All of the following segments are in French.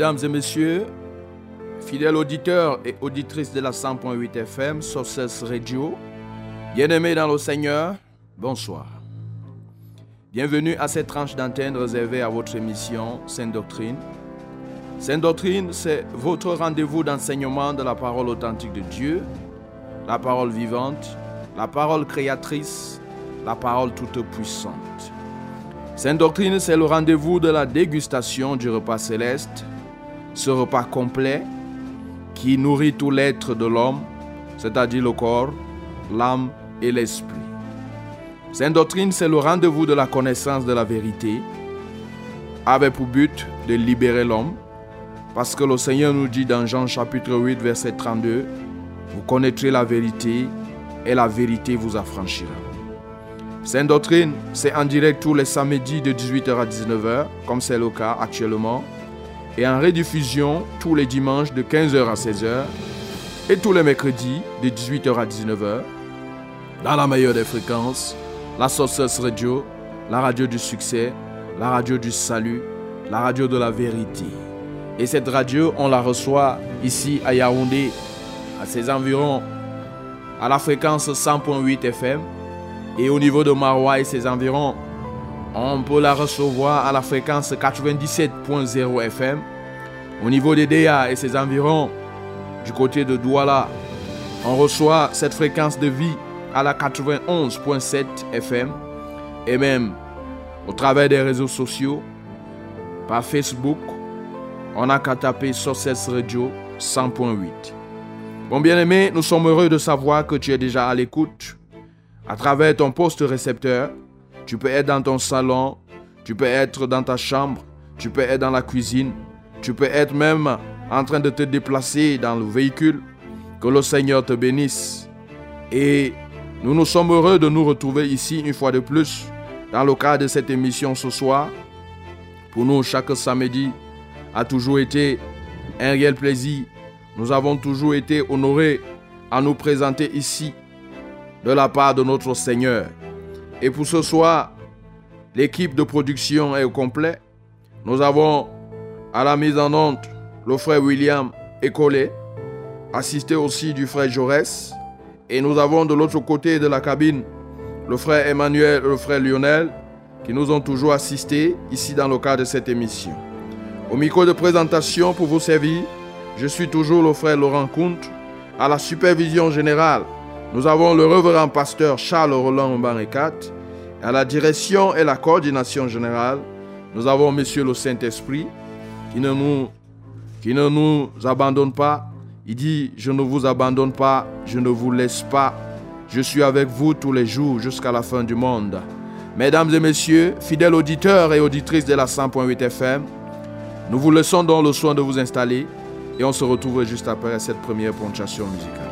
Mesdames et messieurs, fidèles auditeurs et auditrices de la 100.8 FM, Sources Radio, bien-aimés dans le Seigneur, bonsoir. Bienvenue à cette tranche d'antenne réservée à votre émission Sainte Doctrine. Sainte Doctrine, c'est votre rendez-vous d'enseignement de la parole authentique de Dieu, la parole vivante, la parole créatrice, la parole toute puissante. Sainte Doctrine, c'est le rendez-vous de la dégustation du repas céleste ce repas complet qui nourrit tout l'être de l'homme, c'est-à-dire le corps, l'âme et l'esprit. Sainte doctrine, c'est le rendez-vous de la connaissance de la vérité, avec pour but de libérer l'homme, parce que le Seigneur nous dit dans Jean chapitre 8, verset 32, vous connaîtrez la vérité et la vérité vous affranchira. Sainte doctrine, c'est en direct tous les samedis de 18h à 19h, comme c'est le cas actuellement, et en rediffusion tous les dimanches de 15h à 16h et tous les mercredis de 18h à 19h dans la meilleure des fréquences, la Sources Radio, la radio du succès, la radio du salut, la radio de la vérité. Et cette radio, on la reçoit ici à Yaoundé, à ses environs, à la fréquence 100.8 FM. Et au niveau de Maroua et ses environs, on peut la recevoir à la fréquence 97.0 FM. Au niveau des DA et ses environs, du côté de Douala, on reçoit cette fréquence de vie à la 91.7 FM. Et même au travers des réseaux sociaux, par Facebook, on n'a qu'à taper Sources Radio 100.8. Bon bien-aimé, nous sommes heureux de savoir que tu es déjà à l'écoute à travers ton poste récepteur tu peux être dans ton salon, tu peux être dans ta chambre, tu peux être dans la cuisine, tu peux être même en train de te déplacer dans le véhicule. Que le Seigneur te bénisse. Et nous nous sommes heureux de nous retrouver ici une fois de plus dans le cadre de cette émission ce soir. Pour nous, chaque samedi a toujours été un réel plaisir. Nous avons toujours été honorés à nous présenter ici de la part de notre Seigneur. Et pour ce soir, l'équipe de production est au complet. Nous avons à la mise en honte le frère William Écolé, assisté aussi du frère Jaurès. Et nous avons de l'autre côté de la cabine le frère Emmanuel et le frère Lionel qui nous ont toujours assistés ici dans le cadre de cette émission. Au micro de présentation pour vous servir, je suis toujours le frère Laurent Comte. À la supervision générale, nous avons le révérend pasteur Charles Roland Mbarikat. À la direction et la coordination générale, nous avons Monsieur le Saint-Esprit qui ne nous, qui ne nous abandonne pas. Il dit, je ne vous abandonne pas, je ne vous laisse pas. Je suis avec vous tous les jours jusqu'à la fin du monde. Mesdames et messieurs, fidèles auditeurs et auditrices de la 100.8 FM, nous vous laissons donc le soin de vous installer et on se retrouve juste après cette première ponctuation musicale.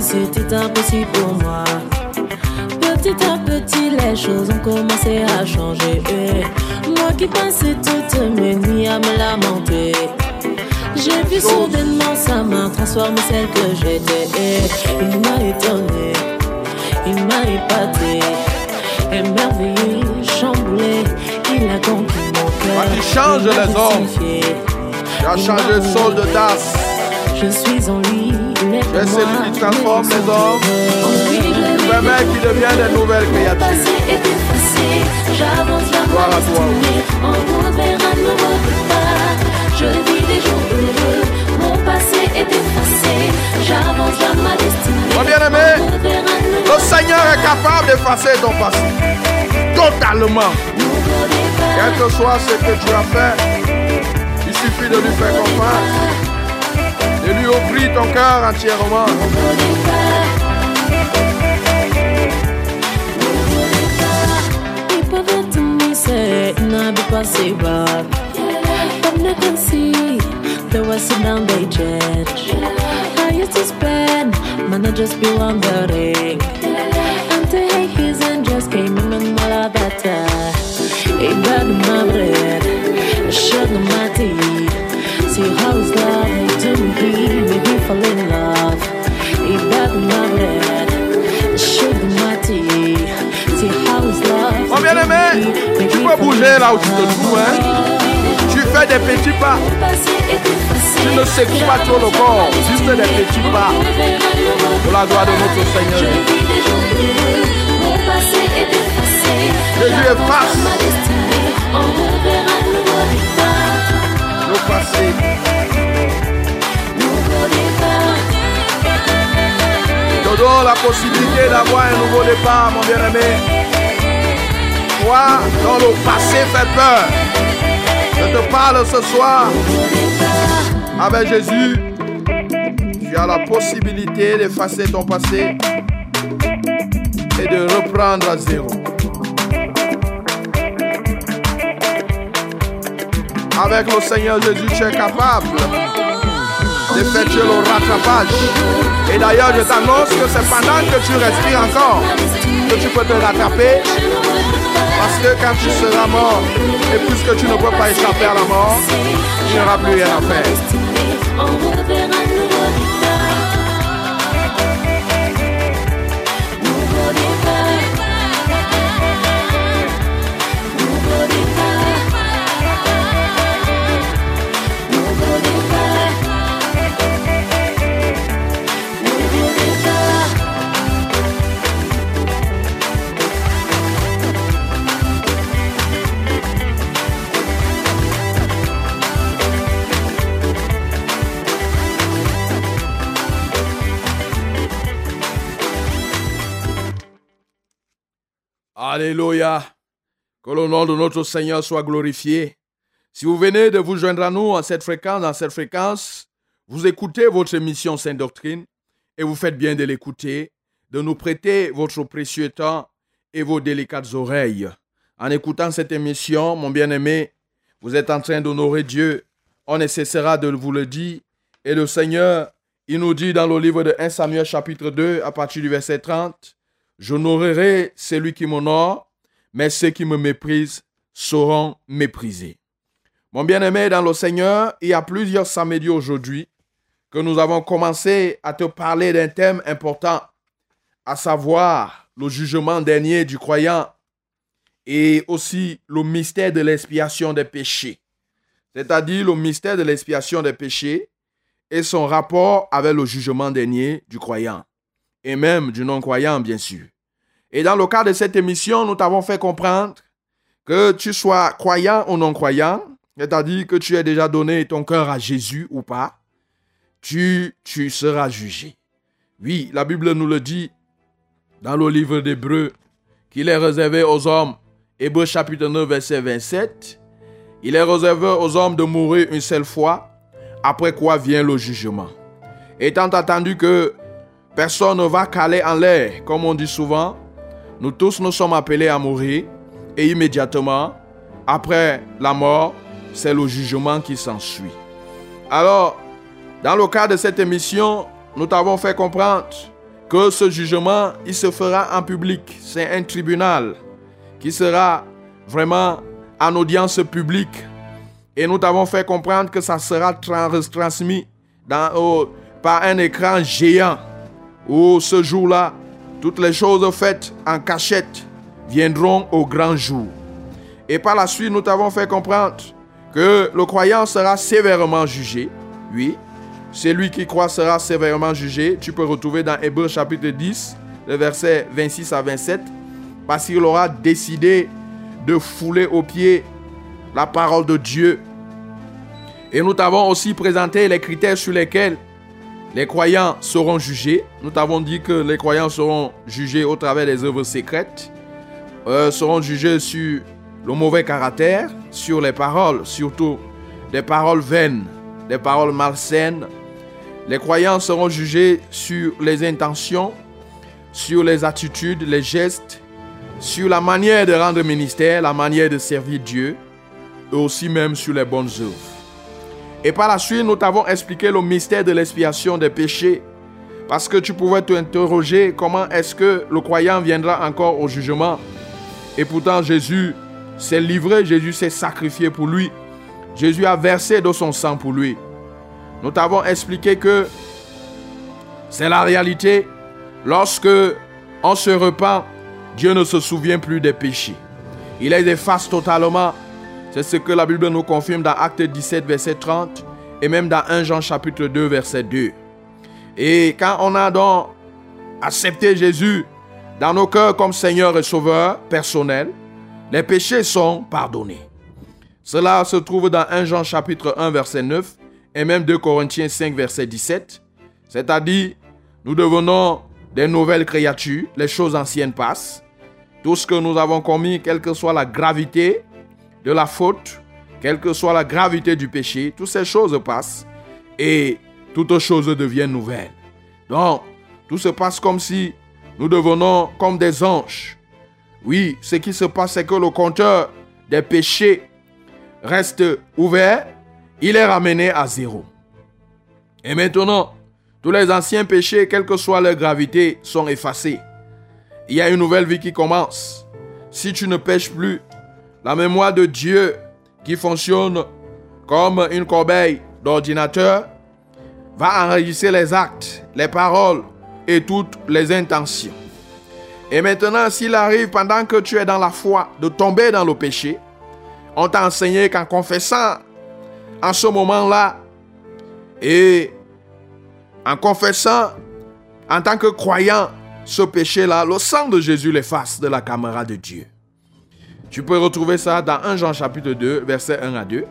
C'était impossible pour moi. Petit à petit, les choses ont commencé à changer. Moi qui passais toutes mes nuits à me lamenter. J'ai vu soudainement sa main transformer celle que j'étais. Il m'a étonné, il m'a épaté, émerveillé, chamboulé. Il a conquis mon cœur. Il change les hommes. Tu as changé le sol de tasse. Je suis en lui. Tu es celui qui transforme les hommes. Tu permets qu'ils deviennent des nouvelles créatures. Gloire à toi. Je vis des jours heureux. Mon passé est effacé. J'avance vers ma destinée. Mon bien-aimé, le Seigneur est capable d'effacer ton passé. Totalement. Quel que soit ce que tu as fait, il suffit de lui faire confiance. De lui ouvrir ton cœur entièrement. Nouveau départ. Nouveau départ. People that to me say, nah, be possible. But they can see, they were sit down, they judge. I used to spend, man, I just be wondering. Until his angels came in and all of that. He burned my bread, sugar my tea. See how's love love Mon bien-aimé, tu peux bouger là où tu te trouves. Hein? Tu fais des petits pas. Tu ne secoues pas trop le corps. Juste des petits pas. Pour la gloire de notre Seigneur. Jésus efface le passé. Te donne la possibilité d'avoir un nouveau départ, mon bien-aimé. Toi, dans le passé fait peur. Je te parle ce soir. Avec Jésus, tu as la possibilité d'effacer ton passé et de reprendre à zéro. Avec le Seigneur Jésus, tu es capable d'effectuer le rattrapage. Et d'ailleurs, je t'annonce que c'est pendant que tu respires encore que tu peux te rattraper. Parce que quand tu seras mort, et puisque tu ne peux pas échapper à la mort, il n'y aura plus rien à faire. Alléluia. Que le nom de notre Seigneur soit glorifié. Si vous venez de vous joindre à nous en cette fréquence, cette fréquence, vous écoutez votre émission Sainte Doctrine et vous faites bien de l'écouter, de nous prêter votre précieux temps et vos délicates oreilles. En écoutant cette émission, mon bien-aimé, vous êtes en train d'honorer Dieu. On ne cessera de vous le dire. Et le Seigneur, il nous dit dans le livre de 1 Samuel chapitre 2 à partir du verset 30, J'honorerai celui qui m'honore, mais ceux qui me méprisent seront méprisés. Mon bien-aimé dans le Seigneur, il y a plusieurs samedis aujourd'hui que nous avons commencé à te parler d'un thème important, à savoir le jugement dernier du croyant et aussi le mystère de l'expiation des péchés, c'est-à-dire le mystère de l'expiation des péchés et son rapport avec le jugement dernier du croyant et même du non-croyant, bien sûr. Et dans le cadre de cette émission, nous t'avons fait comprendre que tu sois croyant ou non-croyant, c'est-à-dire que tu aies déjà donné ton cœur à Jésus ou pas, tu, tu seras jugé. Oui, la Bible nous le dit dans le livre d'Hébreu, qu'il est réservé aux hommes, Hébreu chapitre 9, verset 27, il est réservé aux hommes de mourir une seule fois, après quoi vient le jugement. Étant entendu que Personne ne va caler en l'air, comme on dit souvent. Nous tous nous sommes appelés à mourir et immédiatement, après la mort, c'est le jugement qui s'ensuit. Alors, dans le cadre de cette émission, nous t'avons fait comprendre que ce jugement, il se fera en public. C'est un tribunal. qui sera vraiment en audience publique. Et nous t'avons fait comprendre que ça sera transmis par un écran géant où ce jour-là, toutes les choses faites en cachette viendront au grand jour. Et par la suite, nous t'avons fait comprendre que le croyant sera sévèrement jugé. Oui, celui qui croit sera sévèrement jugé. Tu peux retrouver dans Hébreu chapitre 10, le verset 26 à 27, parce qu'il aura décidé de fouler aux pieds la parole de Dieu. Et nous t'avons aussi présenté les critères sur lesquels les croyants seront jugés. Nous t'avons dit que les croyants seront jugés au travers des œuvres secrètes, euh, seront jugés sur le mauvais caractère, sur les paroles, surtout des paroles vaines, des paroles malsaines. Les croyants seront jugés sur les intentions, sur les attitudes, les gestes, sur la manière de rendre ministère, la manière de servir Dieu, et aussi même sur les bonnes œuvres. Et par la suite, nous t'avons expliqué le mystère de l'expiation des péchés. Parce que tu pouvais t'interroger comment est-ce que le croyant viendra encore au jugement? Et pourtant, Jésus s'est livré, Jésus s'est sacrifié pour lui. Jésus a versé de son sang pour lui. Nous t'avons expliqué que c'est la réalité. Lorsque on se repent, Dieu ne se souvient plus des péchés. Il les efface totalement c'est ce que la Bible nous confirme dans Acte 17, verset 30 et même dans 1 Jean chapitre 2, verset 2. Et quand on a donc accepté Jésus dans nos cœurs comme Seigneur et Sauveur personnel, les péchés sont pardonnés. Cela se trouve dans 1 Jean chapitre 1, verset 9 et même 2 Corinthiens 5, verset 17. C'est-à-dire, nous devenons des nouvelles créatures, les choses anciennes passent. Tout ce que nous avons commis, quelle que soit la gravité, de la faute, quelle que soit la gravité du péché, toutes ces choses passent et toutes choses deviennent nouvelles. Donc, tout se passe comme si nous devenons comme des anges. Oui, ce qui se passe, c'est que le compteur des péchés reste ouvert, il est ramené à zéro. Et maintenant, tous les anciens péchés, quelle que soit leur gravité, sont effacés. Il y a une nouvelle vie qui commence. Si tu ne pêches plus, la mémoire de Dieu qui fonctionne comme une corbeille d'ordinateur va enregistrer les actes, les paroles et toutes les intentions. Et maintenant, s'il arrive pendant que tu es dans la foi de tomber dans le péché, on t'a enseigné qu'en confessant en ce moment-là et en confessant en tant que croyant ce péché-là, le sang de Jésus l'efface de la caméra de Dieu. Tu peux retrouver ça dans 1 Jean chapitre 2, verset 1 à 2.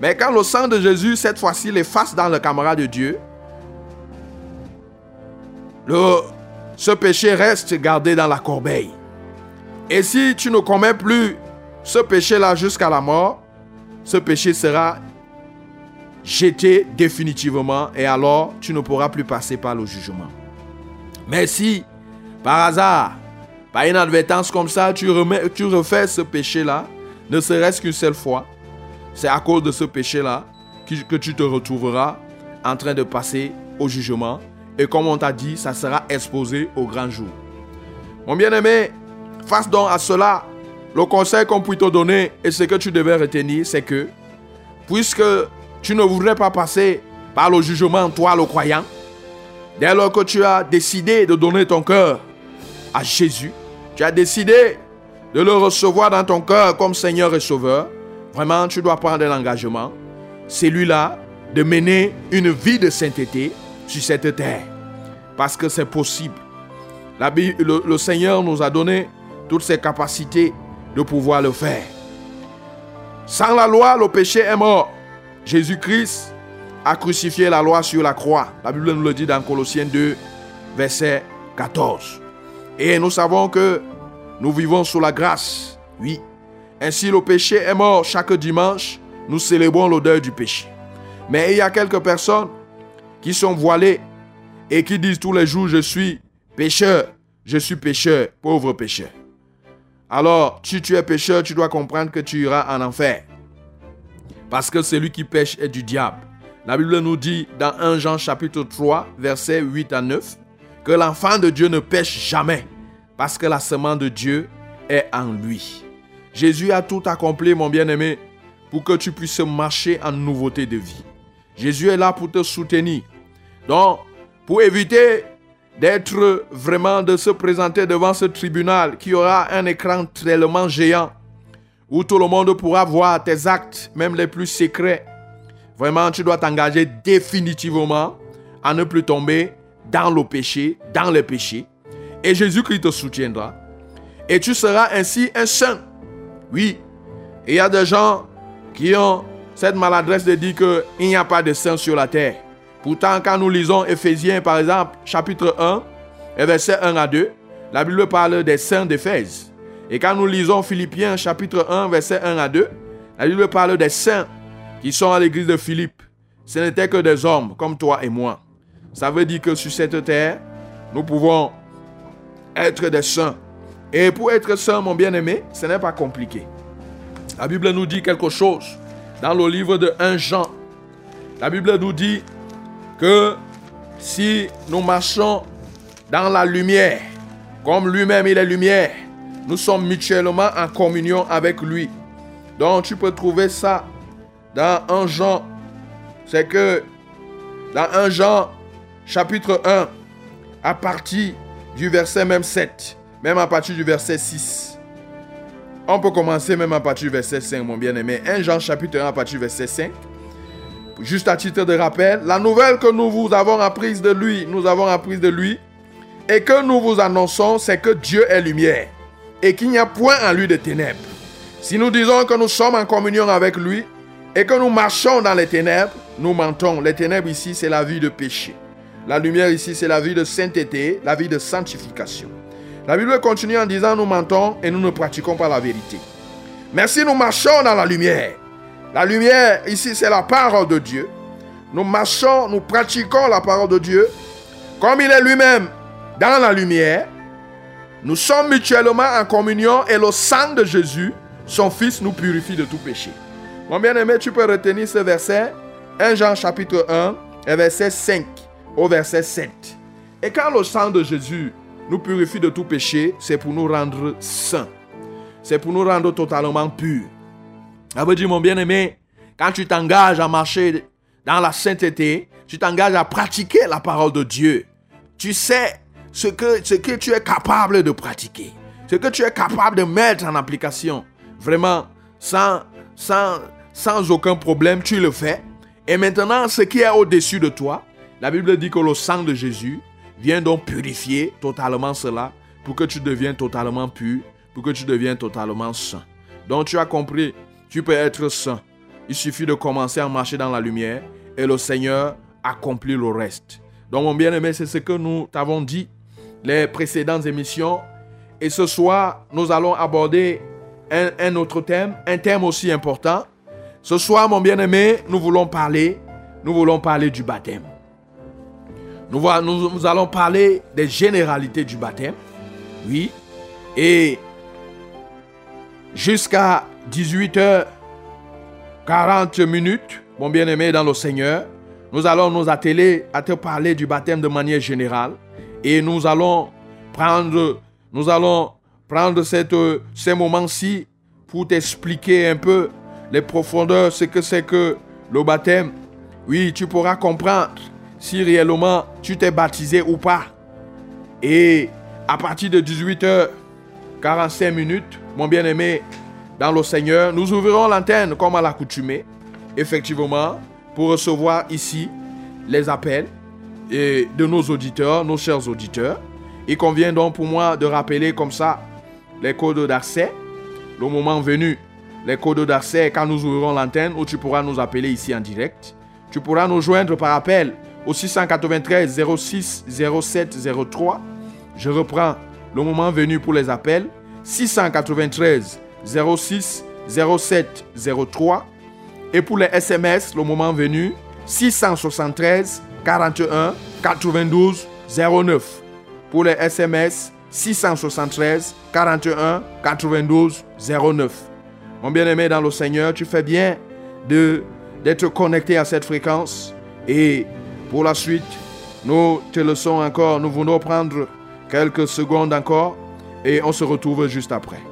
Mais quand le sang de Jésus, cette fois-ci, l'efface dans le camarade de Dieu, le, ce péché reste gardé dans la corbeille. Et si tu ne commets plus ce péché-là jusqu'à la mort, ce péché sera jeté définitivement et alors tu ne pourras plus passer par le jugement. Mais si, par hasard, par inadvertance comme ça, tu, remets, tu refais ce péché-là, ne serait-ce qu'une seule fois. C'est à cause de ce péché-là que tu te retrouveras en train de passer au jugement. Et comme on t'a dit, ça sera exposé au grand jour. Mon bien-aimé, face donc à cela, le conseil qu'on peut te donner et ce que tu devais retenir, c'est que, puisque tu ne voudrais pas passer par le jugement, toi le croyant, dès lors que tu as décidé de donner ton cœur à Jésus, tu as décidé de le recevoir dans ton cœur comme Seigneur et Sauveur, vraiment tu dois prendre l'engagement, celui-là, de mener une vie de sainteté sur cette terre. Parce que c'est possible. Le, le Seigneur nous a donné toutes ses capacités de pouvoir le faire. Sans la loi, le péché est mort. Jésus-Christ a crucifié la loi sur la croix. La Bible nous le dit dans Colossiens 2, verset 14. Et nous savons que nous vivons sous la grâce. Oui. Ainsi le péché est mort chaque dimanche. Nous célébrons l'odeur du péché. Mais il y a quelques personnes qui sont voilées et qui disent tous les jours, je suis pécheur, je suis pécheur, pauvre pécheur. Alors, si tu es pécheur, tu dois comprendre que tu iras en enfer. Parce que celui qui pêche est du diable. La Bible nous dit dans 1 Jean chapitre 3, versets 8 à 9, que l'enfant de Dieu ne pêche jamais, parce que la semence de Dieu est en lui. Jésus a tout accompli, mon bien-aimé, pour que tu puisses marcher en nouveauté de vie. Jésus est là pour te soutenir. Donc, pour éviter d'être vraiment de se présenter devant ce tribunal qui aura un écran tellement géant où tout le monde pourra voir tes actes, même les plus secrets. Vraiment, tu dois t'engager définitivement à ne plus tomber dans le péché, dans les péchés. Et Jésus-Christ te soutiendra. Et tu seras ainsi un saint. Oui, il y a des gens qui ont cette maladresse de dire qu'il n'y a pas de saint sur la terre. Pourtant, quand nous lisons Éphésiens, par exemple, chapitre 1, et verset 1 à 2, la Bible parle des saints d'Éphèse. Et quand nous lisons Philippiens, chapitre 1, verset 1 à 2, la Bible parle des saints qui sont à l'église de Philippe. Ce n'étaient que des hommes comme toi et moi. Ça veut dire que sur cette terre, nous pouvons être des saints. Et pour être saint, mon bien-aimé, ce n'est pas compliqué. La Bible nous dit quelque chose dans le livre de 1 Jean. La Bible nous dit que si nous marchons dans la lumière, comme lui-même il est lumière, nous sommes mutuellement en communion avec lui. Donc tu peux trouver ça dans 1 Jean. C'est que dans 1 Jean chapitre 1, à partir du verset même 7, même à partir du verset 6. On peut commencer même à partir du verset 5, mon bien-aimé. 1 Jean chapitre 1 à partir du verset 5. Juste à titre de rappel, la nouvelle que nous vous avons apprise de lui, nous avons apprise de lui, et que nous vous annonçons, c'est que Dieu est lumière, et qu'il n'y a point en lui de ténèbres. Si nous disons que nous sommes en communion avec lui, et que nous marchons dans les ténèbres, nous mentons. Les ténèbres ici, c'est la vie de péché. La lumière ici, c'est la vie de sainteté, la vie de sanctification. La Bible continue en disant nous mentons et nous ne pratiquons pas la vérité. Mais si nous marchons dans la lumière, la lumière, ici, c'est la parole de Dieu. Nous marchons, nous pratiquons la parole de Dieu. Comme il est lui-même dans la lumière, nous sommes mutuellement en communion et le sang de Jésus, son Fils, nous purifie de tout péché. Mon bien-aimé, tu peux retenir ce verset, 1 Jean chapitre 1, et verset 5 au verset 7. Et quand le sang de Jésus nous purifie de tout péché, c'est pour nous rendre saints. C'est pour nous rendre totalement purs. Ça veut dire, mon bien-aimé, quand tu t'engages à marcher dans la sainteté, tu t'engages à pratiquer la parole de Dieu. Tu sais ce que, ce que tu es capable de pratiquer, ce que tu es capable de mettre en application. Vraiment, sans, sans, sans aucun problème, tu le fais. Et maintenant, ce qui est au-dessus de toi, la Bible dit que le sang de Jésus vient donc purifier totalement cela pour que tu deviennes totalement pur, pour que tu deviennes totalement saint. Donc tu as compris tu peux être saint. Il suffit de commencer à marcher dans la lumière et le Seigneur accomplit le reste. Donc mon bien-aimé, c'est ce que nous t'avons dit les précédentes émissions. Et ce soir, nous allons aborder un, autre thème, un thème aussi important. Ce soir, mon bien-aimé, nous voulons parler, nous voulons parler du baptême. Nous, nous, allons parler des généralités du baptême. Oui. Et jusqu'à 18h40 minutes, mon bien-aimé dans le Seigneur, nous allons nous atteler à te parler du baptême de manière générale et nous allons prendre, nous allons prendre cette, ces moments-ci pour t'expliquer un peu les profondeurs, ce que c'est que le baptême. Oui, tu pourras comprendre si réellement tu t'es baptisé ou pas. Et à partir de 18h45 minutes, mon bien-aimé, dans le Seigneur, nous ouvrirons l'antenne comme à l'accoutumée, effectivement, pour recevoir ici les appels et de nos auditeurs, nos chers auditeurs. Il convient donc pour moi de rappeler comme ça les codes d'accès, le moment venu, les codes d'accès quand nous ouvrirons l'antenne où tu pourras nous appeler ici en direct. Tu pourras nous joindre par appel au 693 06 07 03. Je reprends le moment venu pour les appels. 693 06 07 03. Et pour les SMS, le moment venu, 673 41 92 09. Pour les SMS, 673 41 92 09. Mon bien-aimé dans le Seigneur, tu fais bien d'être connecté à cette fréquence. Et pour la suite, nous te laissons encore, nous voulons prendre quelques secondes encore et on se retrouve juste après.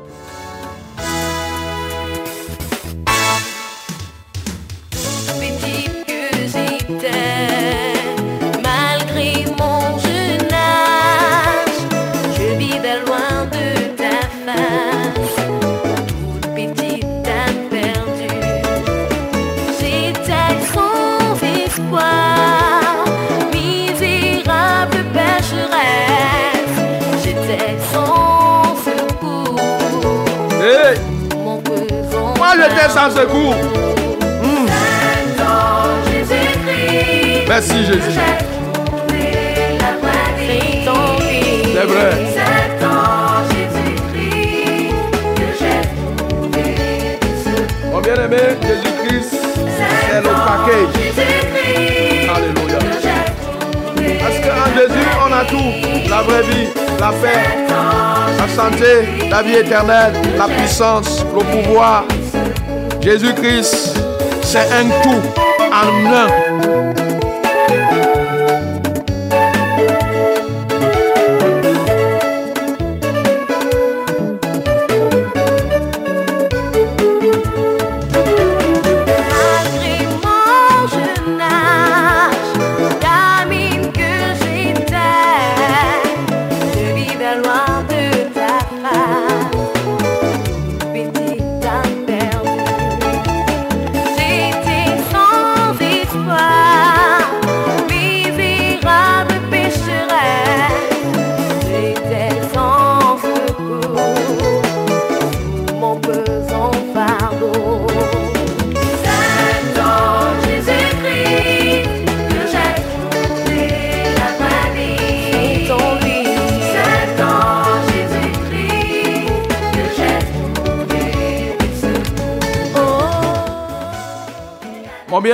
Secours. Merci Jésus. C'est vrai. Mon bien-aimé, Jésus-Christ, c'est le. Jésus-Christ Alléluia. Parce qu'en Jésus, on a tout. La vraie vie, la paix, la santé, la vie éternelle, la puissance, le pouvoir. Jésus-Christ, c'est un tout en un.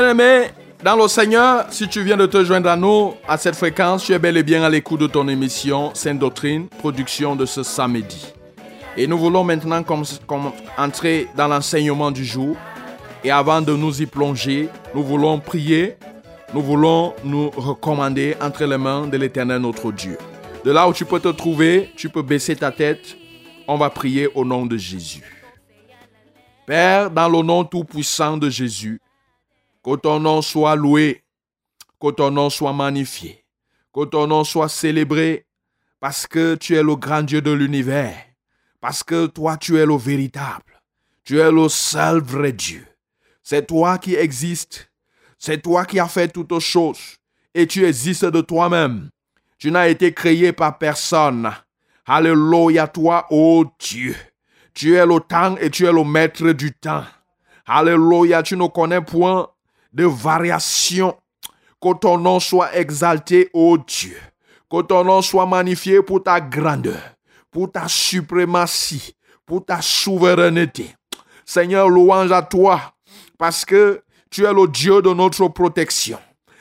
Bien-aimé, dans le Seigneur, si tu viens de te joindre à nous à cette fréquence, tu es bel et bien à l'écoute de ton émission Sainte Doctrine, production de ce samedi. Et nous voulons maintenant comme- comme entrer dans l'enseignement du jour. Et avant de nous y plonger, nous voulons prier, nous voulons nous recommander entre les mains de l'Éternel notre Dieu. De là où tu peux te trouver, tu peux baisser ta tête. On va prier au nom de Jésus. Père, dans le nom tout-puissant de Jésus, que ton nom soit loué, que ton nom soit magnifié, que ton nom soit célébré, parce que tu es le grand Dieu de l'univers, parce que toi tu es le véritable, tu es le seul vrai Dieu. C'est toi qui existes, c'est toi qui as fait toutes choses, et tu existes de toi-même. Tu n'as été créé par personne. Alléluia toi, ô Dieu. Tu es le temps et tu es le maître du temps. Alléluia, tu ne connais point de variation. Que ton nom soit exalté, ô Dieu. Que ton nom soit magnifié pour ta grandeur, pour ta suprématie, pour ta souveraineté. Seigneur, louange à toi, parce que tu es le Dieu de notre protection.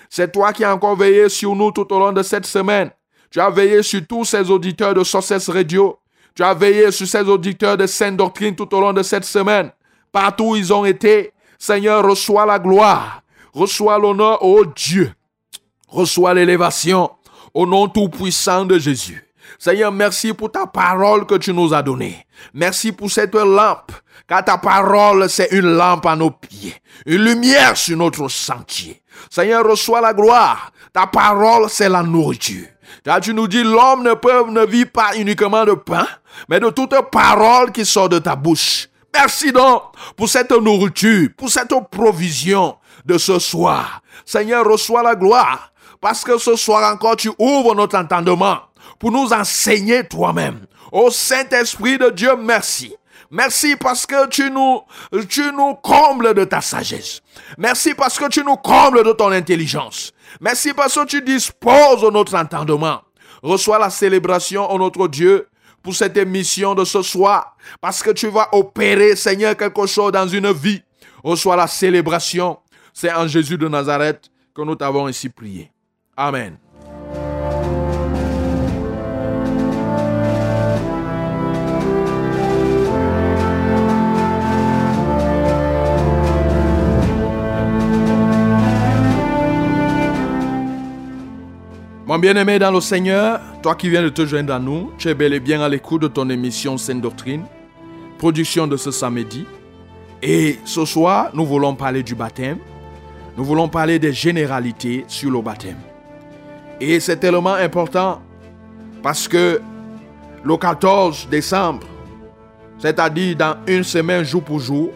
C'est toi qui as encore veillé sur nous tout au long de cette semaine. Tu as veillé sur tous ces auditeurs de Sources Radio. Tu as veillé sur ces auditeurs de Sainte Doctrine tout au long de cette semaine. Partout où ils ont été, Seigneur, reçois la gloire, reçois l'honneur, ô Dieu. Reçois l'élévation au nom tout-puissant de Jésus. Seigneur, merci pour ta parole que tu nous as donnée. Merci pour cette lampe, car ta parole, c'est une lampe à nos pieds, une lumière sur notre sentier. Seigneur, reçois la gloire. Ta parole, c'est la nourriture. Car tu nous dis, l'homme ne peut, ne vit pas uniquement de pain, mais de toute parole qui sort de ta bouche. Merci donc pour cette nourriture, pour cette provision de ce soir. Seigneur, reçois la gloire, parce que ce soir encore, tu ouvres notre entendement pour nous enseigner toi-même. Ô Saint-Esprit de Dieu, merci. Merci parce que tu nous, tu nous combles de ta sagesse. Merci parce que tu nous combles de ton intelligence. Merci parce que tu disposes de notre entendement. Reçois la célébration, ô notre Dieu, pour cette émission de ce soir, parce que tu vas opérer, Seigneur, quelque chose dans une vie. Reçois la célébration. C'est en Jésus de Nazareth que nous t'avons ainsi prié. Amen. Mon bien-aimé dans le Seigneur, toi qui viens de te joindre à nous, tu es bel et bien à l'écoute de ton émission Sainte Doctrine, production de ce samedi. Et ce soir, nous voulons parler du baptême. Nous voulons parler des généralités sur le baptême. Et c'est tellement important parce que le 14 décembre, c'est-à-dire dans une semaine jour pour jour,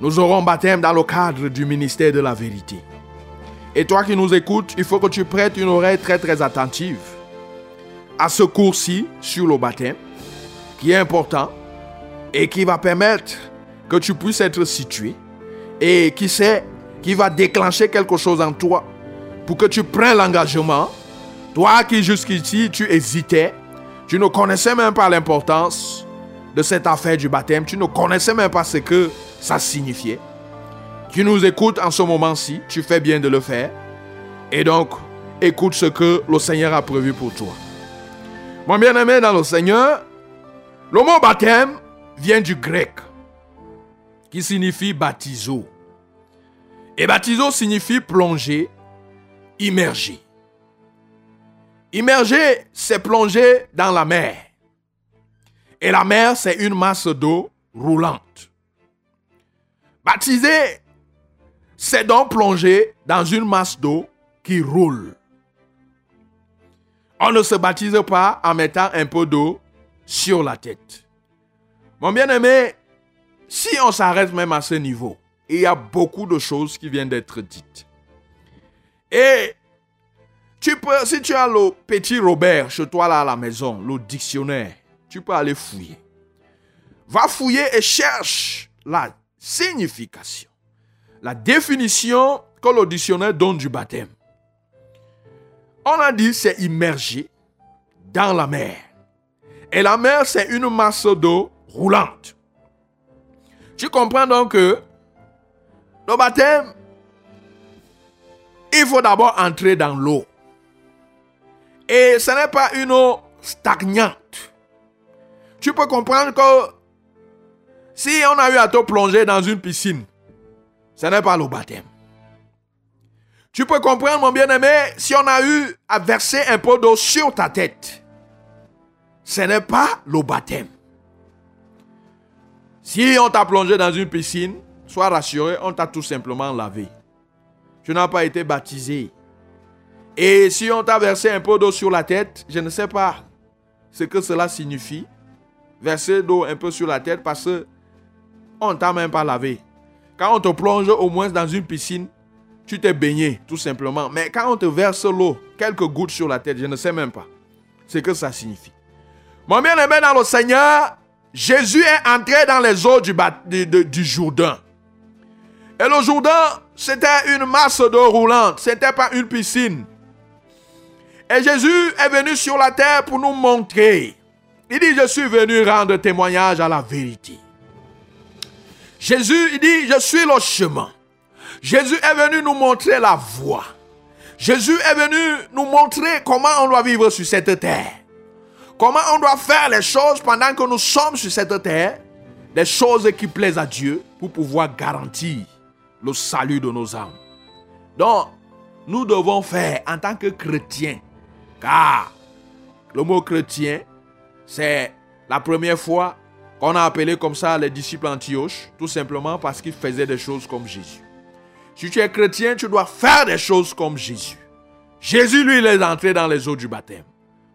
nous aurons baptême dans le cadre du ministère de la vérité. Et toi qui nous écoutes, il faut que tu prêtes une oreille très très attentive à ce cours-ci sur le baptême, qui est important et qui va permettre que tu puisses être situé et qui sait, qui va déclencher quelque chose en toi pour que tu prennes l'engagement. Toi qui jusqu'ici tu hésitais, tu ne connaissais même pas l'importance de cette affaire du baptême, tu ne connaissais même pas ce que ça signifiait. Tu nous écoutes en ce moment-ci, tu fais bien de le faire. Et donc, écoute ce que le Seigneur a prévu pour toi. Mon bien-aimé dans le Seigneur, le mot baptême vient du grec qui signifie baptizo. Et baptizo signifie plonger, immerger. Immerger, c'est plonger dans la mer. Et la mer, c'est une masse d'eau roulante. Baptiser, c'est donc plonger dans une masse d'eau qui roule. On ne se baptise pas en mettant un peu d'eau sur la tête. Mon bien-aimé, si on s'arrête même à ce niveau, il y a beaucoup de choses qui viennent d'être dites. Et tu peux, si tu as le petit Robert chez toi là à la maison, le dictionnaire, tu peux aller fouiller. Va fouiller et cherche la signification, la définition que le dictionnaire donne du baptême. On a dit c'est immergé dans la mer. Et la mer, c'est une masse d'eau roulante. Tu comprends donc que le baptême, il faut d'abord entrer dans l'eau. Et ce n'est pas une eau stagnante. Tu peux comprendre que si on a eu à te plonger dans une piscine, ce n'est pas le baptême. Tu peux comprendre, mon bien-aimé, si on a eu à verser un peu d'eau sur ta tête, ce n'est pas le baptême. Si on t'a plongé dans une piscine, sois rassuré, on t'a tout simplement lavé. Tu n'as pas été baptisé. Et si on t'a versé un peu d'eau sur la tête, je ne sais pas ce que cela signifie. Verser d'eau un peu sur la tête parce que on t'a même pas lavé. Quand on te plonge au moins dans une piscine, tu t'es baigné tout simplement. Mais quand on te verse l'eau, quelques gouttes sur la tête, je ne sais même pas ce que ça signifie. Mon bien-aimé dans le Seigneur, Jésus est entré dans les eaux du, du Jourdain. Et le Jourdain, c'était une masse d'eau roulante, ce n'était pas une piscine. Et Jésus est venu sur la terre pour nous montrer. Il dit, je suis venu rendre témoignage à la vérité. Jésus, il dit, je suis le chemin. Jésus est venu nous montrer la voie. Jésus est venu nous montrer comment on doit vivre sur cette terre. Comment on doit faire les choses pendant que nous sommes sur cette terre. Des choses qui plaisent à Dieu pour pouvoir garantir le salut de nos âmes. Donc, nous devons faire en tant que chrétiens. Car le mot chrétien, c'est la première fois qu'on a appelé comme ça les disciples Antioche, tout simplement parce qu'ils faisaient des choses comme Jésus. Si tu es chrétien, tu dois faire des choses comme Jésus. Jésus, lui, il est entré dans les eaux du baptême.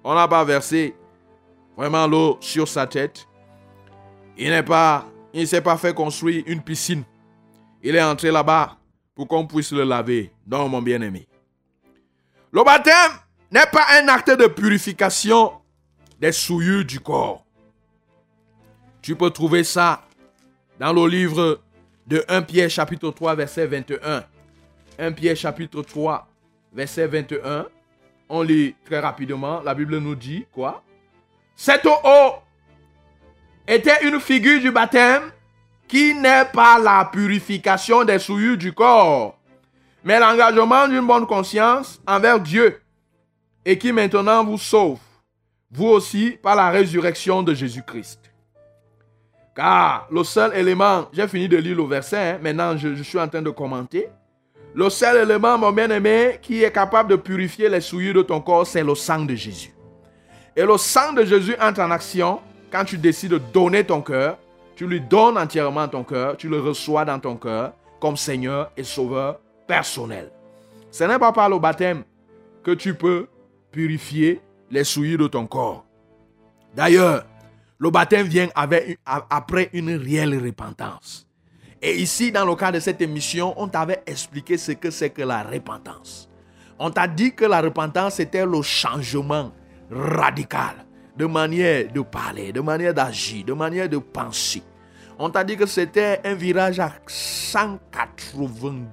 On n'a pas versé vraiment l'eau sur sa tête. Il n'est pas, il ne s'est pas fait construire une piscine. Il est entré là-bas pour qu'on puisse le laver. Donc, mon bien-aimé. Le baptême n'est pas un acte de purification des souillures du corps. Tu peux trouver ça dans le livre de 1 Pierre chapitre 3 verset 21. 1 Pierre chapitre 3 verset 21. On lit très rapidement. La Bible nous dit quoi? Cette eau était une figure du baptême qui n'est pas la purification des souillures du corps, mais l'engagement d'une bonne conscience envers Dieu et qui maintenant vous sauve, vous aussi, par la résurrection de Jésus-Christ. Car le seul élément, j'ai fini de lire le verset, hein, maintenant je, suis en train de commenter. Le seul élément, mon bien-aimé, qui est capable de purifier les souillures de ton corps, c'est le sang de Jésus. Et le sang de Jésus entre en action quand tu décides de donner ton cœur. Tu lui donnes entièrement ton cœur, tu le reçois dans ton cœur comme Seigneur et Sauveur personnel. Ce n'est pas par le baptême que tu peux purifier les souillures de ton corps. D'ailleurs, le baptême vient après une réelle repentance. Et ici, dans le cas de cette émission, on t'avait expliqué ce que c'est que la repentance. On t'a dit que la repentance était le changement radical de manière de parler, de manière d'agir, de manière de penser. On t'a dit que c'était un virage à 180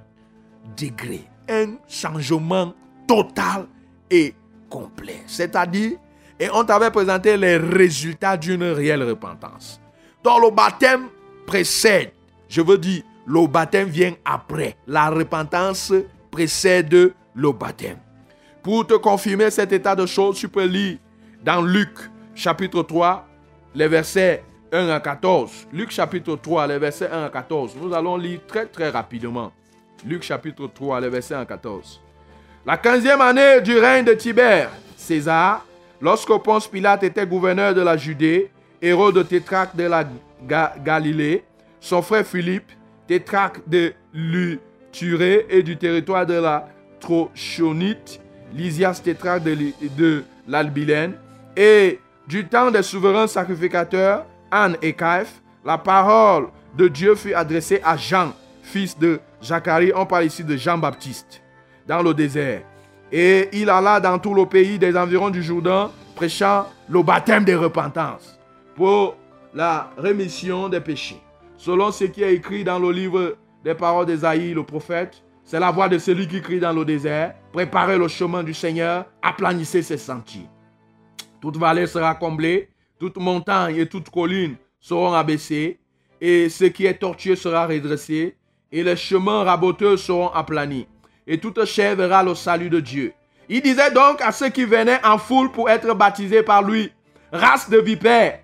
degrés, un changement total et complet. C'est-à-dire, et on t'avait présenté les résultats d'une réelle repentance. Donc le baptême précède, je veux dire, le baptême vient après. La repentance précède le baptême. Pour te confirmer cet état de choses, tu peux lire dans Luc chapitre 3, les versets 1 à 14. Luc chapitre 3, les versets 1 à 14. Nous allons lire très très rapidement. Luc chapitre 3, les versets 1 à 14. La quinzième année du règne de Tibère, César, lorsque Ponce Pilate était gouverneur de la Judée, Hérode tétraque de la Galilée, son frère Philippe, tétraque de Luturé et du territoire de la Trochonite, Lysias tétraque de, de l'Albilène, et du temps des souverains sacrificateurs, Anne et Caïphe, la parole de Dieu fut adressée à Jean, fils de Zacharie. On parle ici de Jean-Baptiste, dans le désert. Et il alla dans tout le pays des environs du Jourdain, prêchant le baptême de repentance pour la rémission des péchés. Selon ce qui est écrit dans le livre des paroles d'Esaïe, le prophète, c'est la voix de celui qui crie dans le désert, préparez le chemin du Seigneur, aplanissez ses sentiers. Toute vallée sera comblée, toute montagne et toute colline seront abaissées, et ce qui est tortueux sera redressé, et les chemins raboteux seront aplanis, et toute chair verra le salut de Dieu. Il disait donc à ceux qui venaient en foule pour être baptisés par lui, race de vipères,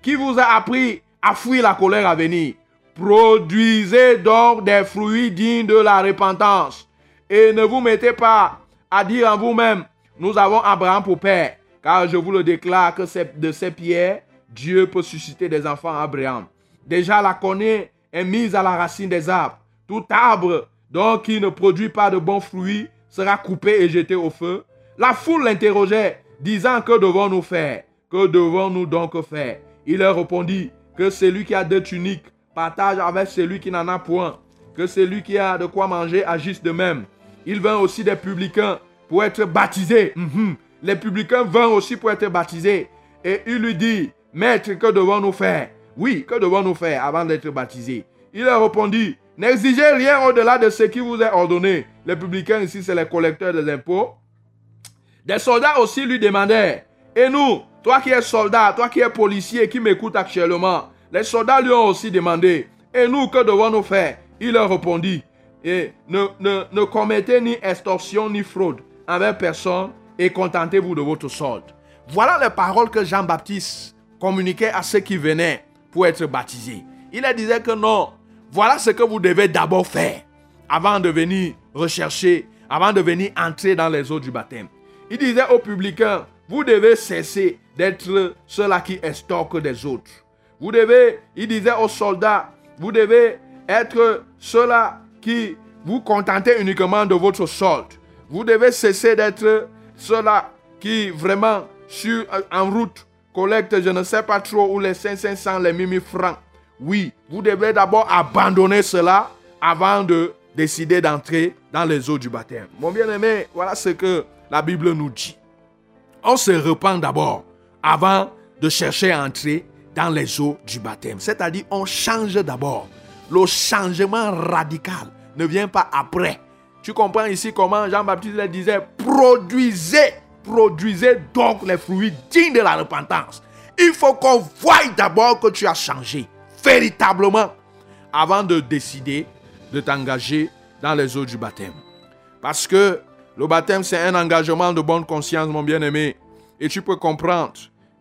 qui vous a appris à fuir la colère à venir? Produisez donc des fruits dignes de la repentance. Et ne vous mettez pas à dire en vous-même, nous avons Abraham pour père. Car je vous le déclare que de ces pierres, Dieu peut susciter des enfants à Abraham. Déjà la connaît est mise à la racine des arbres. Tout arbre donc qui ne produit pas de bons fruits sera coupé et jeté au feu. La foule l'interrogeait, disant que devons-nous faire? Que devons-nous donc faire? Il leur répondit que celui qui a deux tuniques partage avec celui qui n'en a point, que celui qui a de quoi manger agisse de même. Il vint aussi des publicains pour être baptisés. Mhm. Les publicains vinrent aussi pour être baptisés. Et il lui dit, Maître, que devons-nous faire? Oui, que devons-nous faire avant d'être baptisés? Il leur répondit, N'exigez rien au-delà de ce qui vous est ordonné. Les publicains ici, c'est les collecteurs des impôts. Des soldats aussi lui demandaient, Et nous, toi qui es soldat, toi qui es policier, qui m'écoute actuellement, les soldats lui ont aussi demandé, et nous, que devons-nous faire? Il leur répondit, et ne, ne, commettez ni extorsion ni fraude envers personne et contentez-vous de votre solde. Voilà les paroles que Jean-Baptiste communiquait à ceux qui venaient pour être baptisés. Il leur disait que non, voilà ce que vous devez d'abord faire avant de venir rechercher, avant de venir entrer dans les eaux du baptême. Il disait aux publicains, vous devez cesser d'être ceux-là qui estorquent des autres. Vous devez, il disait aux soldats, vous devez être ceux-là qui vous contentez uniquement de votre solde. Vous devez cesser d'être ceux-là qui vraiment sur, en route collectent, je ne sais pas trop, où les 500, les 1000 francs. Oui, vous devez d'abord abandonner cela avant de décider d'entrer dans les eaux du baptême. Mon bien-aimé, voilà ce que la Bible nous dit. On se repent d'abord avant de chercher à entrer dans les eaux du baptême. C'est-à-dire, on change d'abord. Le changement radical ne vient pas après. Tu comprends ici comment Jean-Baptiste le disait, produisez, produisez donc les fruits dignes de la repentance. Il faut qu'on voie d'abord que tu as changé, véritablement, avant de décider de t'engager dans les eaux du baptême. Parce que le baptême, c'est un engagement de bonne conscience, mon bien-aimé. Et tu peux comprendre,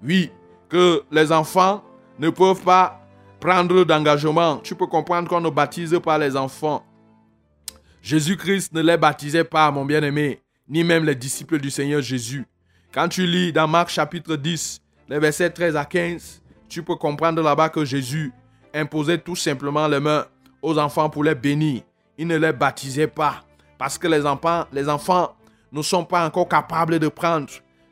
oui, que les enfants ne peuvent pas prendre d'engagement. Tu peux comprendre qu'on ne baptise pas les enfants. Jésus-Christ ne les baptisait pas, mon bien-aimé, ni même les disciples du Seigneur Jésus. Quand tu lis dans Marc chapitre 10, les versets 13 à 15, tu peux comprendre là-bas que Jésus imposait tout simplement les mains aux enfants pour les bénir. Il ne les baptisait pas parce que les enfants, les enfants ne sont pas encore capables de prendre,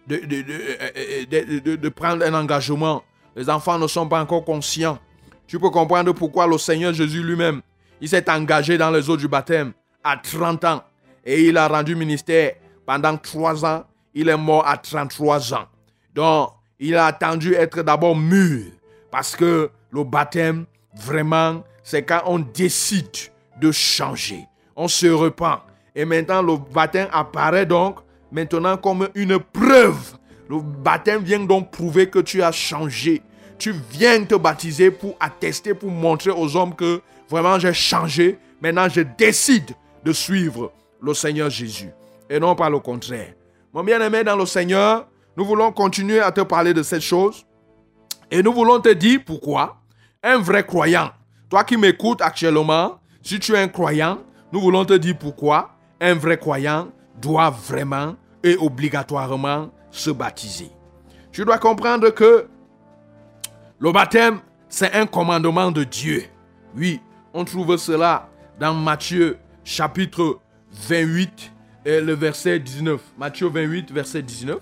de, de, de prendre un engagement. Les enfants ne sont pas encore conscients. Tu peux comprendre pourquoi le Seigneur Jésus lui-même, il s'est engagé dans les eaux du baptême à 30 ans et il a rendu ministère pendant 3 ans. Il est mort à 33 ans. Donc, il a attendu être d'abord mûr parce que le baptême, vraiment, c'est quand on décide de changer. On se repent. Et maintenant, le baptême apparaît donc maintenant comme une preuve. Le baptême vient donc prouver que tu as changé. Tu viens te baptiser pour attester, pour montrer aux hommes que vraiment j'ai changé. Maintenant, je décide de suivre le Seigneur Jésus. Et non pas le contraire. Mon bien-aimé dans le Seigneur, nous voulons continuer à te parler de cette chose. Et nous voulons te dire pourquoi un vrai croyant, toi qui m'écoutes actuellement, si tu es un croyant, nous voulons te dire pourquoi un vrai croyant doit vraiment et obligatoirement se baptiser. Tu dois comprendre que le baptême, c'est un commandement de Dieu. Oui, on trouve cela dans Matthieu chapitre 28 et le verset 19. Matthieu 28, verset 19,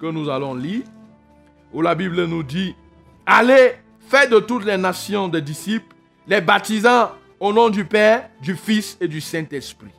que nous allons lire, où la Bible nous dit, allez, faites de toutes les nations des disciples, les baptisant au nom du Père, du Fils et du Saint-Esprit.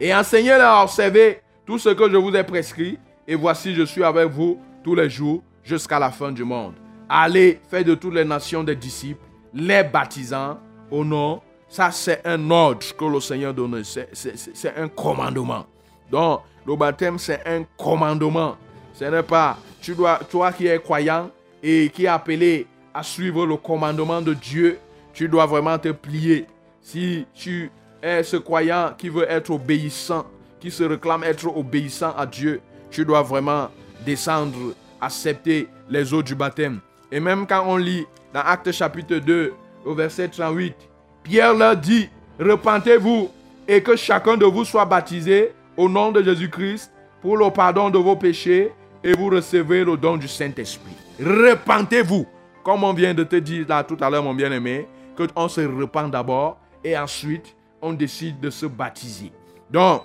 Et enseignez-leur à observer tout ce que je vous ai prescrit, et voici, je suis avec vous tous les jours jusqu'à la fin du monde. Allez, faites de toutes les nations des disciples, les baptisant au nom. Ça, c'est un ordre que le Seigneur donne. C'est un commandement. Donc, le baptême, c'est un commandement. Ce n'est pas, tu dois, toi qui es croyant et qui es appelé à suivre le commandement de Dieu, tu dois vraiment te plier. Si tu es ce croyant qui veut être obéissant, qui se réclame être obéissant à Dieu, tu dois vraiment descendre, accepter les eaux du baptême. Et même quand on lit dans Acte chapitre 2, au verset 38, Pierre leur dit, repentez-vous et que chacun de vous soit baptisé au nom de Jésus-Christ pour le pardon de vos péchés et vous recevez le don du Saint-Esprit. Repentez-vous, comme on vient de te dire là tout à l'heure, mon bien-aimé, que on se repent d'abord et ensuite on décide de se baptiser. Donc,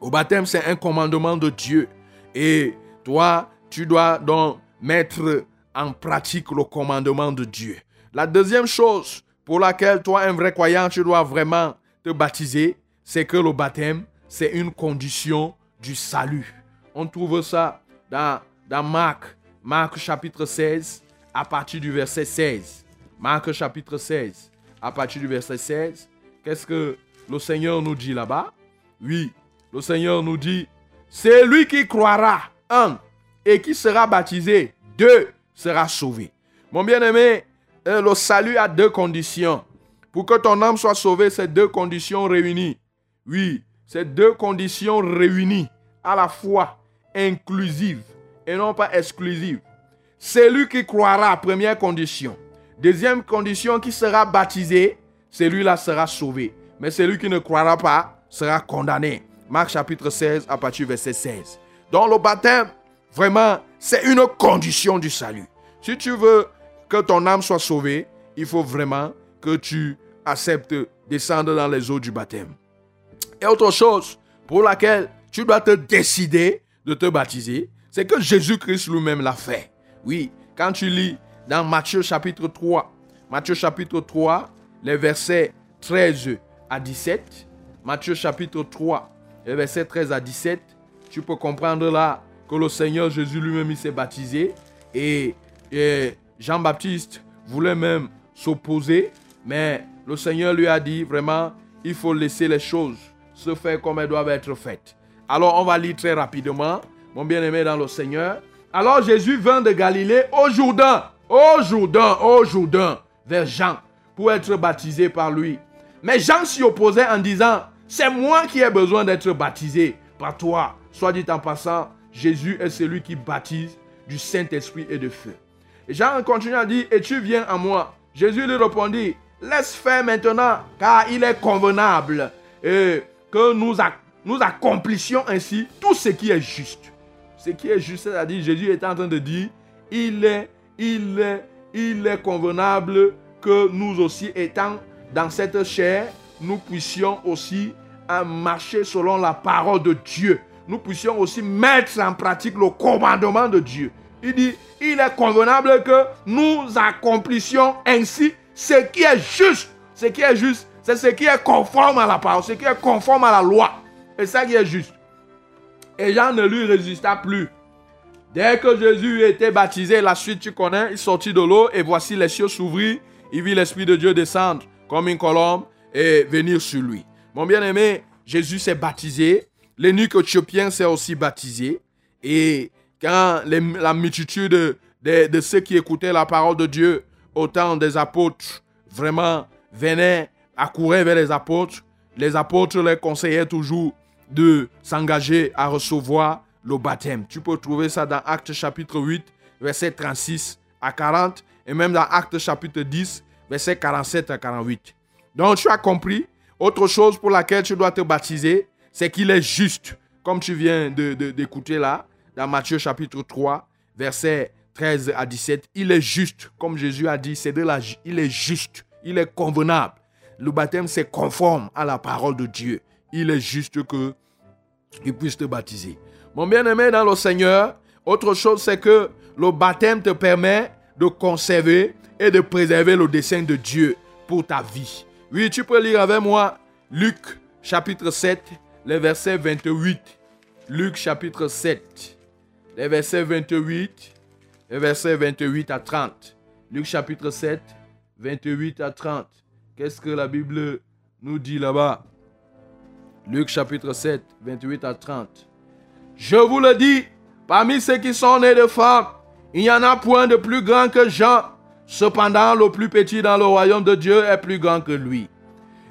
au baptême, c'est un commandement de Dieu. Et toi, tu dois donc mettre en pratique le commandement de Dieu. La deuxième chose pour laquelle toi, un vrai croyant, tu dois vraiment te baptiser, c'est que le baptême, c'est une condition du salut. On trouve ça dans, dans Marc, Marc chapitre 16, à partir du verset 16. Marc chapitre 16, à partir du verset 16. Qu'est-ce que le Seigneur nous dit là-bas? Oui, le Seigneur nous dit, c'est lui qui croira, un, et qui sera baptisé, deux, sera sauvé. Mon bien-aimé, le salut a deux conditions. Pour que ton âme soit sauvée, ces deux conditions réunies. Oui, ces deux conditions réunies, à la fois inclusives et non pas exclusives. Celui qui croira, première condition. Deuxième condition, qui sera baptisé, celui-là sera sauvé. Mais celui qui ne croira pas sera condamné. Marc chapitre 16 à partir verset 16. Dans le baptême, vraiment, c'est une condition du salut. Si tu veux que ton âme soit sauvée, il faut vraiment que tu acceptes descendre dans les eaux du baptême. Et autre chose pour laquelle tu dois te décider de te baptiser, c'est que Jésus-Christ lui-même l'a fait. Oui, quand tu lis dans Matthieu chapitre 3, Matthieu chapitre 3, les versets 13 à 17, Matthieu chapitre 3, les versets 13 à 17, tu peux comprendre là que le Seigneur Jésus lui-même s'est baptisé et, et Jean-Baptiste voulait même s'opposer, mais le Seigneur lui a dit vraiment, il faut laisser les choses se faire comme elles doivent être faites. Alors on va lire très rapidement, mon bien-aimé dans le Seigneur. Alors Jésus vint de Galilée au Jourdain, au Jourdain, au Jourdain, vers Jean, pour être baptisé par lui. Mais Jean s'y opposait en disant, c'est moi qui ai besoin d'être baptisé par toi. Soit dit en passant, Jésus est celui qui baptise du Saint-Esprit et de feu. Jean continue à dire, et tu viens à moi. Jésus lui répondit, laisse faire maintenant, car il est convenable. Que nous, accomplissions ainsi tout ce qui est juste. Ce qui est juste, c'est-à-dire Jésus est en train de dire, il est, il est, il est convenable que nous aussi étant dans cette chair, nous puissions aussi marcher selon la parole de Dieu. Nous puissions aussi mettre en pratique le commandement de Dieu. Il dit, il est convenable que nous accomplissions ainsi ce qui est juste. Ce qui est juste, C'est ce qui est conforme à la parole, ce qui est conforme à la loi. Et ça qui est juste. Et Jean ne lui résista plus. Dès que Jésus était baptisé, la suite tu connais, il sortit de l'eau et voici les cieux s'ouvrir. Il vit l'Esprit de Dieu descendre comme une colombe et venir sur lui. Mon bien-aimé, Jésus s'est baptisé. L'énuque éthiopien s'est aussi baptisé. Et quand la multitude de, ceux qui écoutaient la parole de Dieu au temps des apôtres vraiment venaient, accouraient vers les apôtres, les apôtres les conseillaient toujours de s'engager à recevoir le baptême. Tu peux trouver ça dans Actes chapitre 8, verset 36 à 40, et même dans Actes chapitre 10, verset 47 à 48. Donc tu as compris, autre chose pour laquelle tu dois te baptiser, c'est qu'il est juste, comme tu viens d'écouter de, là, dans Matthieu chapitre 3, verset 13 à 17. Il est juste, comme Jésus a dit, c'est de la, il est juste, il est convenable. Le baptême, c'est conforme à la parole de Dieu. Il est juste que il puisse te baptiser. Mon bien-aimé dans le Seigneur, autre chose, c'est que le baptême te permet de conserver et de préserver le dessein de Dieu pour ta vie. Oui, tu peux lire avec moi Luc chapitre 7, les versets 28. Luc chapitre 7, les versets 28, les versets 28 à 30. Luc chapitre 7, 28 à 30. Qu'est-ce que la Bible nous dit là-bas? Luc chapitre 7, 28 à 30. Je vous le dis, parmi ceux qui sont nés de femmes, il n'y en a point de plus grand que Jean. Cependant, le plus petit dans le royaume de Dieu est plus grand que lui.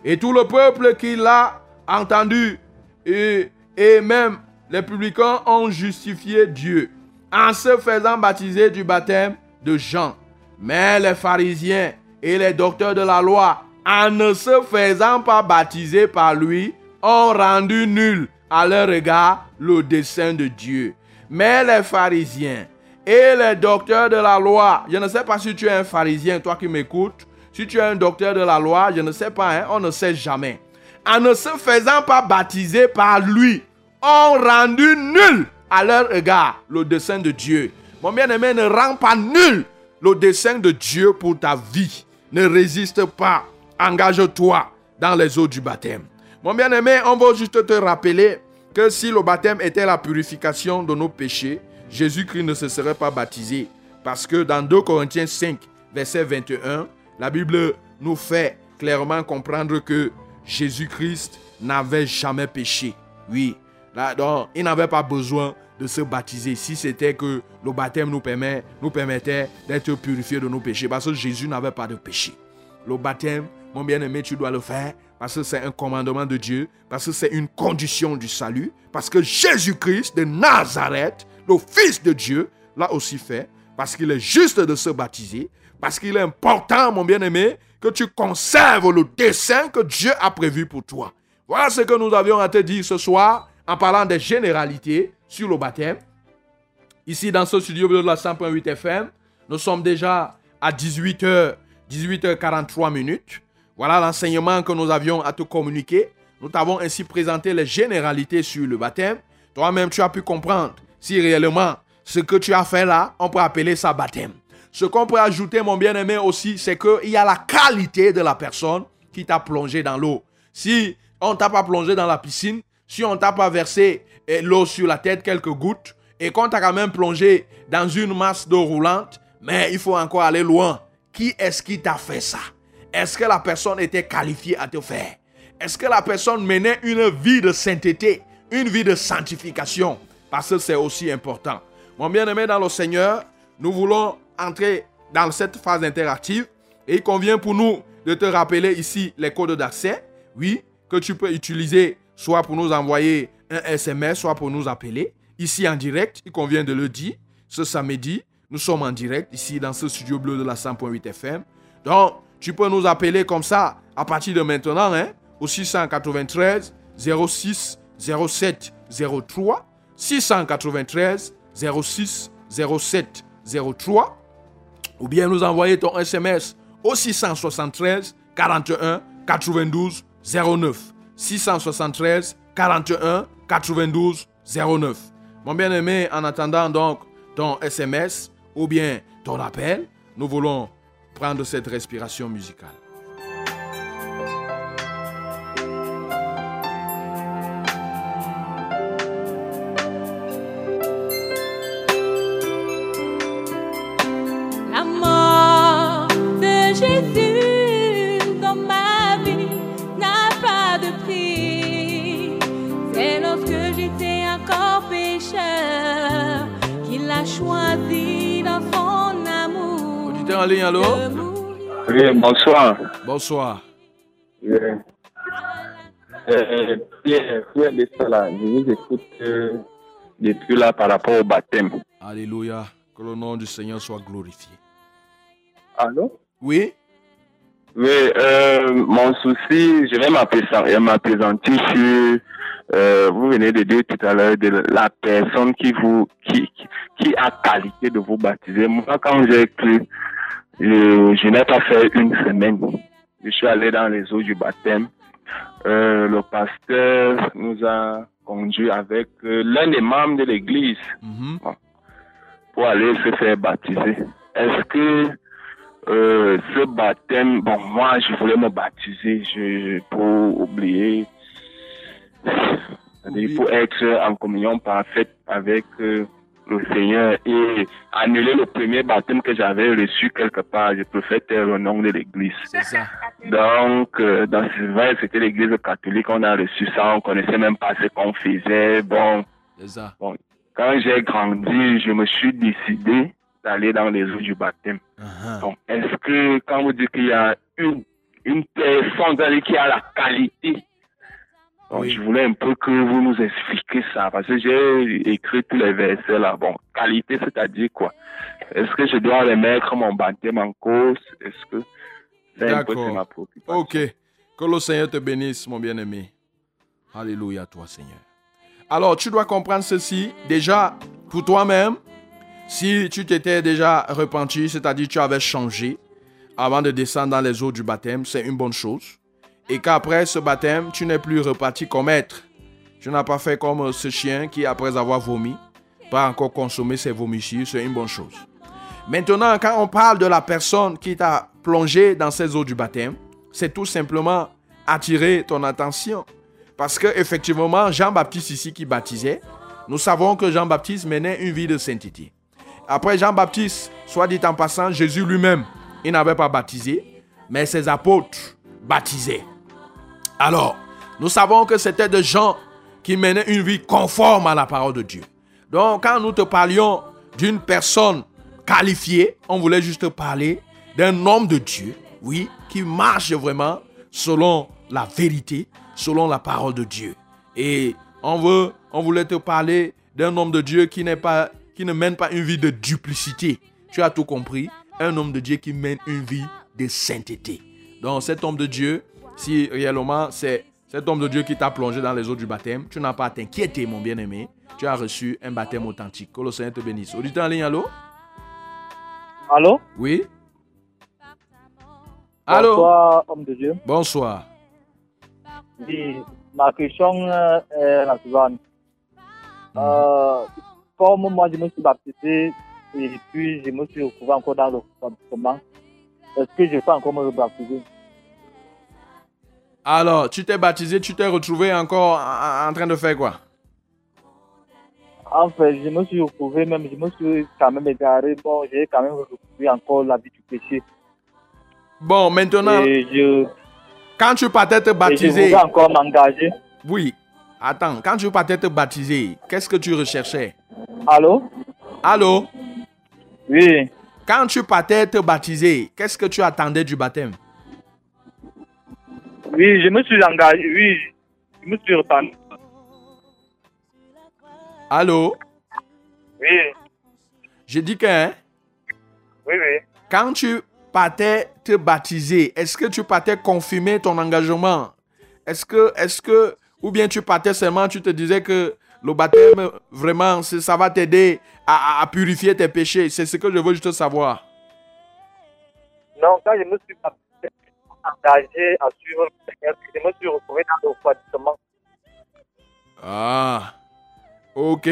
Et tout le peuple qui l'a entendu, et, et même les publicains ont justifié Dieu en se faisant baptiser du baptême de Jean. Mais les pharisiens et les docteurs de la loi, en ne se faisant pas baptiser par lui, ont rendu nul à leur regard le dessein de Dieu. Mais les pharisiens et les docteurs de la loi. Je ne sais pas si tu es un pharisien, toi qui m'écoutes. Si tu es un docteur de la loi, je ne sais pas, hein, on ne sait jamais. En ne se faisant pas baptiser par lui, ont rendu nul à leur égard le dessein de Dieu. Mon bien-aimé, ne rend pas nul le dessein de Dieu pour ta vie. Ne résiste pas. Engage-toi dans les eaux du baptême. Mon bien-aimé, on va juste te rappeler que si le baptême était la purification de nos péchés, Jésus-Christ ne se serait pas baptisé. Parce que dans 2 Corinthiens 5, verset 21, la Bible nous fait clairement comprendre que Jésus-Christ n'avait jamais péché. Oui, donc, il n'avait pas besoin de se baptiser si c'était que le baptême nous, nous permettait d'être purifiés de nos péchés. Parce que Jésus n'avait pas de péché. Le baptême, mon bien-aimé, tu dois le faire parce que c'est un commandement de Dieu, parce que c'est une condition du salut, parce que Jésus-Christ de Nazareth le Fils de Dieu l'a aussi fait parce qu'il est juste de se baptiser, parce qu'il est important, mon bien-aimé, que tu conserves le dessein que Dieu a prévu pour toi. Voilà ce que nous avions à te dire ce soir en parlant des généralités sur le baptême. Ici, dans ce studio de la 100.8 FM, nous sommes déjà à 18h, 18h43 minutes. Voilà l'enseignement que nous avions à te communiquer. Nous t'avons ainsi présenté les généralités sur le baptême. Toi-même, tu as pu comprendre si réellement ce que tu as fait là, on peut appeler ça baptême. Ce qu'on peut ajouter, mon bien-aimé, aussi, c'est qu'il y a la qualité de la personne qui t'a plongé dans l'eau. Si on t'a pas plongé dans la piscine, si on t'a pas versé eh, l'eau sur la tête, quelques gouttes, et qu'on t'a quand même plongé dans une masse d'eau roulante, mais il faut encore aller loin. Qui est-ce qui t'a fait ça? Est-ce que la personne était qualifiée à te faire? Est-ce que la personne menait une vie de sainteté, une vie de sanctification? Parce que c'est aussi important. Mon bien-aimé dans le Seigneur, nous voulons entrer dans cette phase interactive et il convient pour nous de te rappeler ici les codes d'accès, oui, que tu peux utiliser soit pour nous envoyer un SMS, soit pour nous appeler. Ici en direct, il convient de le dire, ce samedi, nous sommes en direct ici dans ce studio bleu de la 100.8 FM. Donc, tu peux nous appeler comme ça à partir de maintenant, hein, au 693 06 07 03 693 06 07 03 ou bien nous envoyer ton SMS au 673 41 92 09. 673 41 92 09. Mon bien-aimé, en attendant donc ton SMS ou bien ton appel, nous voulons prendre cette respiration musicale. choisi dans son amour. Auditeur en ligne, allô? Oui, bonsoir. Bonsoir. Pierre, Pierre de Sala, je vous écoute euh, depuis là par rapport au baptême. Alléluia. Que le nom du Seigneur soit glorifié. Allô? Oui? Oui, euh, mon souci, je vais m'appesantir sur euh, vous venez de dire tout à l'heure, de la personne qui vous, qui, qui, a qualité de vous baptiser. Moi, quand j'ai cru, je, je n'ai pas fait une semaine. Je suis allé dans les eaux du baptême. Euh, le pasteur nous a conduit avec euh, l'un des membres de l'église Mhm. pour aller se faire baptiser. Est-ce que euh, ce baptême, bon, moi, je voulais me baptiser je, pour oublier, c'est-à-dire pour être en communion parfaite avec euh, le Seigneur et annuler le premier baptême que j'avais reçu quelque part. Je préfère taire le nom de l'église. C'est ça. Donc, euh, dans ce vrai, c'était l'église catholique, on a reçu ça, on connaissait même pas ce qu'on faisait. Bon, C'est ça. quand j'ai grandi, je me suis décidé d'aller dans les eaux du baptême. Uh-huh. Donc, est-ce que quand vous dites qu'il y a une, une personne qui a la qualité, donc Oui. je voulais un peu que vous nous expliquiez ça, parce que j'ai écrit tous les versets là. Bon, qualité, c'est-à-dire quoi? Est-ce que je dois remettre mon baptême en cause? Est-ce que c'est un peu D'accord. c'est ma préoccupation? Ok. Que le Seigneur te bénisse, mon bien-aimé. Alléluia, toi, Seigneur. Alors, tu dois comprendre ceci. Déjà, pour toi-même, si tu t'étais déjà repenti, c'est-à-dire tu avais changé avant de descendre dans les eaux du baptême, c'est une bonne chose. Et qu'après ce baptême, tu n'es plus reparti comme être. Tu n'as pas fait comme ce chien qui, après avoir vomi, pas encore consommé ses vomissures, c'est une bonne chose. Maintenant, quand on parle de la personne qui t'a plongé dans ces eaux du baptême, c'est tout simplement attirer ton attention. Parce que effectivement, Jean-Baptiste ici qui baptisait, nous savons que Jean-Baptiste menait une vie de sainteté. Après Jean-Baptiste, soit dit en passant, Jésus lui-même, il n'avait pas baptisé, mais ses apôtres baptisaient. Alors, nous savons que c'était des gens qui menaient une vie conforme à la parole de Dieu. Donc, quand nous te parlions d'une personne qualifiée, on voulait juste parler d'un homme de Dieu, oui, qui marche vraiment selon la vérité, selon la parole de Dieu. Et on veut, on voulait te parler d'un homme de Dieu qui pas, qui ne mène pas une vie de duplicité. Tu as tout compris. Un homme de Dieu qui mène une vie de sainteté. Donc cet homme de Dieu, si réellement c'est cet homme de Dieu qui t'a plongé dans les eaux du baptême, tu n'as pas à t'inquiéter, mon bien-aimé. Tu as reçu un baptême authentique. Que le Seigneur te bénisse. Auditeur en ligne, allô? Allô? Oui? Allô? Bonsoir, homme de Dieu. Bonsoir. Oui, ma question euh, est la suivante. Euh, comme moi, je me suis baptisé et puis je me suis retrouvé encore dans le baptême, est-ce que je peux encore me baptiser Alors, tu t'es baptisé, tu t'es retrouvé encore en, en train de faire quoi? En fait, je me suis retrouvé, même, je me suis quand même égaré. Bon, j'ai quand même retrouvé encore la vie du péché. Bon, maintenant, Et je, quand tu partais te et je baptiser, encore m'engager. oui, attends, quand tu partais te baptiser, qu'est-ce que tu recherchais? Allô? Allô? Oui. Quand tu partais te baptiser, qu'est-ce que tu attendais du baptême? Oui, je me suis engagé. Oui, je me suis repenti. Allô? Oui, Je dis que hein, oui, oui. quand tu partais te baptiser, est-ce que tu partais confirmer ton engagement? Est-ce que, est-ce que, ou bien tu partais seulement, tu te disais que le baptême, vraiment, ça va t'aider à, à- à purifier tes péchés? C'est ce que je veux juste savoir. Non, quand je me suis engagé à suivre le Seigneur, je suis retrouvé dans le refroidissement. Ah, ok.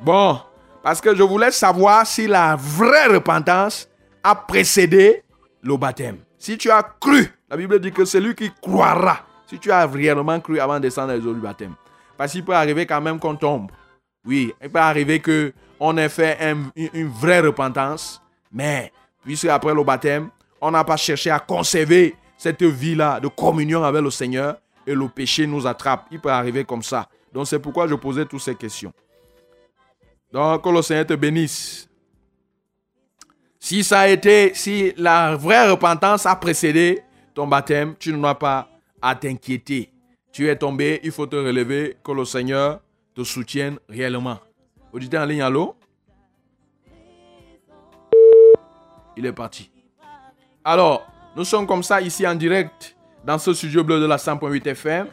Bon, parce que je voulais savoir si la vraie repentance a précédé le baptême. Si tu as cru, la Bible dit que celui qui croira, si tu as réellement cru avant de descendre les eaux du baptême. Parce qu'il peut arriver quand même qu'on tombe. Oui, il peut arriver que on ait fait un- une, une vraie repentance, mais puisque après le baptême, on n'a pas cherché à conserver cette vie-là de communion avec le Seigneur et le péché nous attrape. Il peut arriver comme ça. Donc c'est pourquoi je posais toutes ces questions. Donc que le Seigneur te bénisse. Si ça a été, si la vraie repentance a précédé ton baptême, tu n'as pas à t'inquiéter. Tu es tombé, il faut te relever, que le Seigneur te soutienne réellement. Auditeur en ligne, allô? Il est parti. Alors, nous sommes comme ça ici en direct dans ce studio bleu de la 100.8 FM,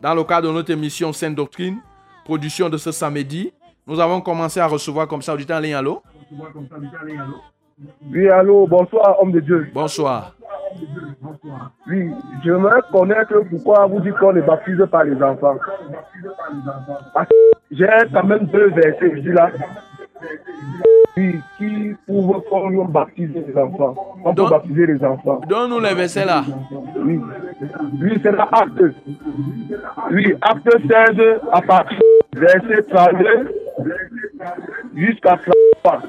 dans le cadre de notre émission Sainte Doctrine, production de ce samedi. Nous avons commencé à recevoir comme ça, auditeur en ligne, allô? Oui, allô, bonsoir, homme de Dieu. Bonsoir. Oui, j'aimerais connaître pourquoi vous dites qu'on ne baptise pas les enfants. J'ai quand même deux versets ici là. Oui, qui prouvent qu'on baptise les enfants. On peut baptiser les enfants. Donne-nous les versets là. Oui. Oui, c'est la acte. Oui, acte 16 à partir verset 32 jusqu'à 33.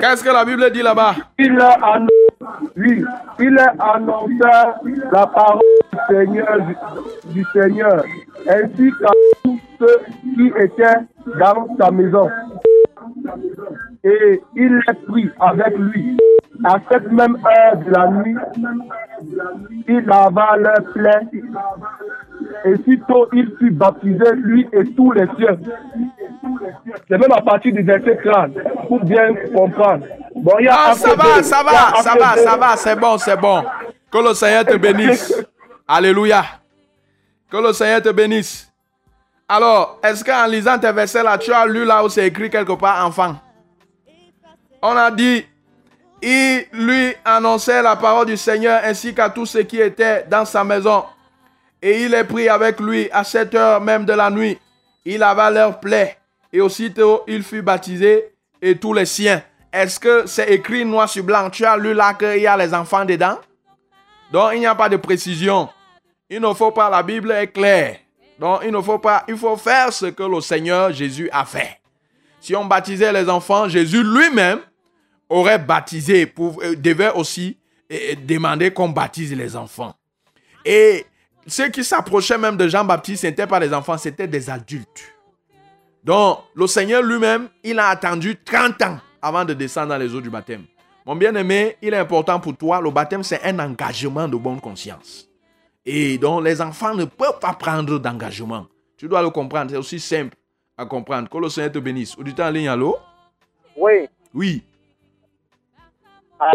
Qu'est-ce que la Bible dit là-bas? Il a annoncé, oui, il a annoncé la parole du Seigneur, du Seigneur, ainsi qu'à tous ceux qui étaient dans sa maison. Et il les prit avec lui. À cette même heure de la nuit, il lava leur plaie. Et sitôt il fut baptisé, lui et tous les siens. C'est même à partir du verset 30, pour bien comprendre. Bon, il y a Ah, ça va, ça il y a va, ça va, ça va, c'est bon, c'est bon. Que le Seigneur te bénisse. Alléluia. Que le Seigneur te bénisse. Alors, est-ce qu'en lisant tes versets là, tu as lu là où c'est écrit quelque part enfant? On a dit, il lui annonçait la parole du Seigneur ainsi qu'à tous ceux qui étaient dans sa maison. Et il est pris avec lui à cette heure même de la nuit. Il lava leur plaie. Et aussitôt, il fut baptisé et tous les siens. Est-ce que c'est écrit noir sur blanc? Tu as lu là qu'il y a les enfants dedans? Donc, il n'y a pas de précision. Il ne faut pas, la Bible est claire. Donc, il ne faut pas, il faut faire ce que le Seigneur Jésus a fait. Si on baptisait les enfants, Jésus lui-même aurait baptisé, euh, devait aussi euh, demander qu'on baptise les enfants. Et ceux qui s'approchaient même de Jean-Baptiste, ce n'étaient pas des enfants, c'était des adultes. Donc, le Seigneur lui-même, il a attendu 30 ans avant de descendre dans les eaux du baptême. Mon bien-aimé, il est important pour toi, le baptême, c'est un engagement de bonne conscience. Et donc, les enfants ne peuvent pas prendre d'engagement. Tu dois le comprendre, c'est aussi simple à comprendre. Que le Seigneur te bénisse. Auditeur en ligne, allô? Oui. Oui. Ah.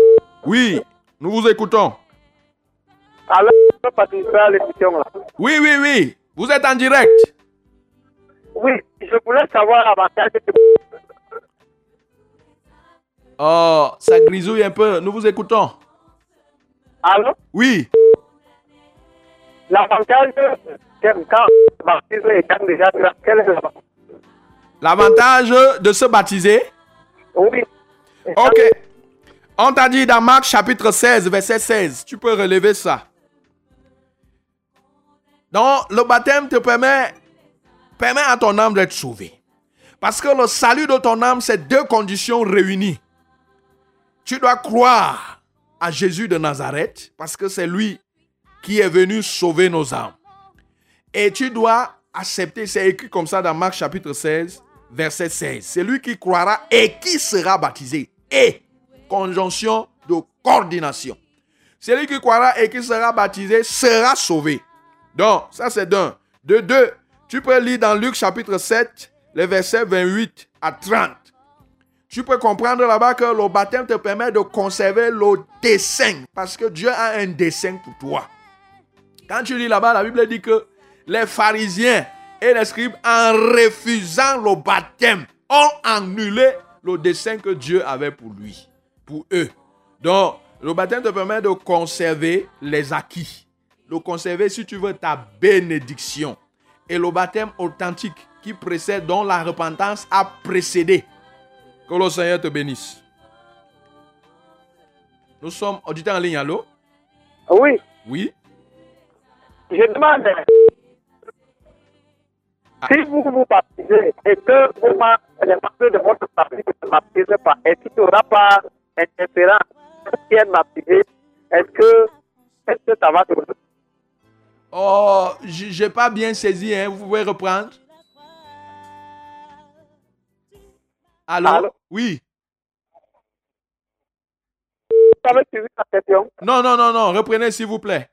Oui, nous vous écoutons. Alors, je participer à l'émission là. Oui, oui, oui. Vous êtes en direct. Oui, je voulais savoir l'avantage de Oh, ça grisouille un peu. Nous vous écoutons. Alors, Oui. Est l'avantage L'avantage de se baptiser? Oui. Ok. On t'a dit dans Marc chapitre 16, verset 16. Tu peux relever ça. Donc, le baptême te permet, permet à ton âme d'être sauvée. Parce que le salut de ton âme, c'est deux conditions réunies. Tu dois croire à Jésus de Nazareth, parce que c'est lui qui est venu sauver nos âmes. Et tu dois accepter, c'est écrit comme ça dans Marc chapitre 16, verset 16. Celui qui croira et qui sera baptisé. Et, conjonction de coordination. Celui qui croira et qui sera baptisé sera sauvé. Donc, ça c'est d'un. De deux, tu peux lire dans Luc chapitre 7, les versets 28 à 30. Tu peux comprendre là-bas que le baptême te permet de conserver le dessein. Parce que Dieu a un dessein pour toi. Quand tu lis là-bas, la Bible dit que les pharisiens et les scribes, en refusant le baptême, ont annulé le dessein que Dieu avait pour lui, pour eux. Donc, le baptême te permet de conserver les acquis. De conserver, si tu veux, ta bénédiction. Et le baptême authentique qui précède, dont la repentance a précédé. Que le Seigneur te bénisse. Nous sommes auditeurs en ligne, allô? Oui, Oui? Je demande Ah. si vous vous baptisez et que vous les papiers de votre baptême ne baptisent pas, est-ce qu'il n'y aura pas interférence qui est baptisé? Est-ce que, est que ça va se Oh, j- j'ai pas bien saisi, hein. Vous pouvez reprendre? Allô? Allô? Oui. avez suivi la question? Non, non, non, non. Reprenez, s'il vous plaît.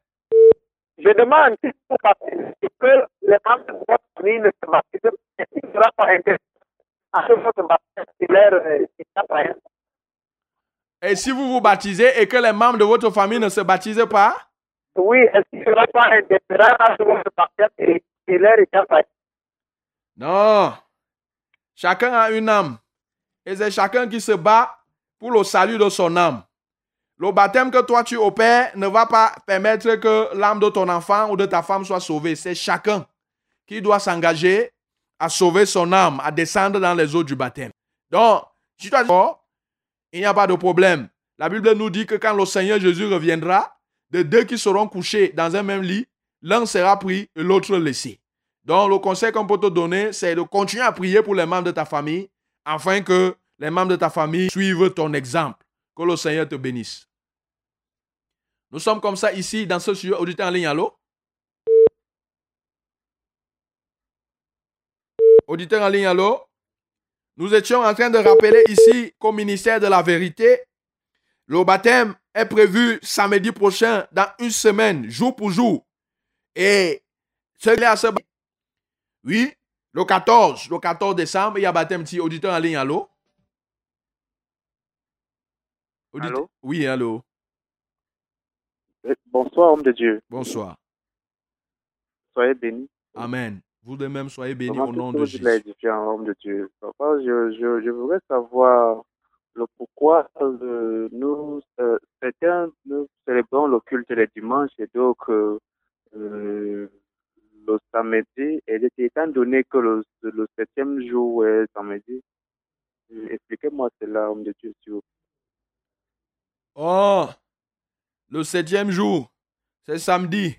Je demande si que les membres de votre famille ne se baptisent pas. Est-ce qu'il ne sera pas intéressant à ce que votre baptême euh, Et si vous vous baptisez et que les membres de votre famille ne se baptisent pas, Oui, est-ce qu'il ne sera pas intéressant à ce que votre baptême est pas non. Chacun a une âme. Et c'est chacun qui se bat pour le salut de son âme. Le baptême que toi tu opères ne va pas permettre que l'âme de ton enfant ou de ta femme soit sauvée. C'est chacun qui doit s'engager à sauver son âme, à descendre dans les eaux du baptême. Donc, si tu as d'accord, il n'y a pas de problème. La Bible nous dit que quand le Seigneur Jésus reviendra, de deux qui seront couchés dans un même lit, l'un sera pris et l'autre laissé. Donc, le conseil qu'on peut te donner, c'est de continuer à prier pour les membres de ta famille, afin que les membres de ta famille suivent ton exemple. Que le Seigneur te bénisse. Nous sommes comme ça ici, dans ce studio auditeur en ligne. Allô? Auditeur en ligne, allô? Nous étions en train de rappeler ici qu'au ministère de la vérité, le baptême est prévu samedi prochain, dans une semaine, jour pour jour. Et ce qui est à ce oui, le 14, le 14 décembre, il y a baptême petit auditeur en ligne, allô? Audite- Allô? Oui, allô? Bonsoir, homme de Dieu. Bonsoir. Soyez bénis. Amen. Vous de même soyez bénis Vraiment, au nom de Jésus. homme de Dieu? Papa, je, je, je voudrais savoir le pourquoi euh, nous, euh, certains, nous célébrons le culte les dimanches et donc euh, euh, le samedi, et étant donné que le, le septième jour est samedi, euh, expliquez-moi cela, homme de Dieu, s'il vous plaît. Oh, le septième jour, c'est samedi.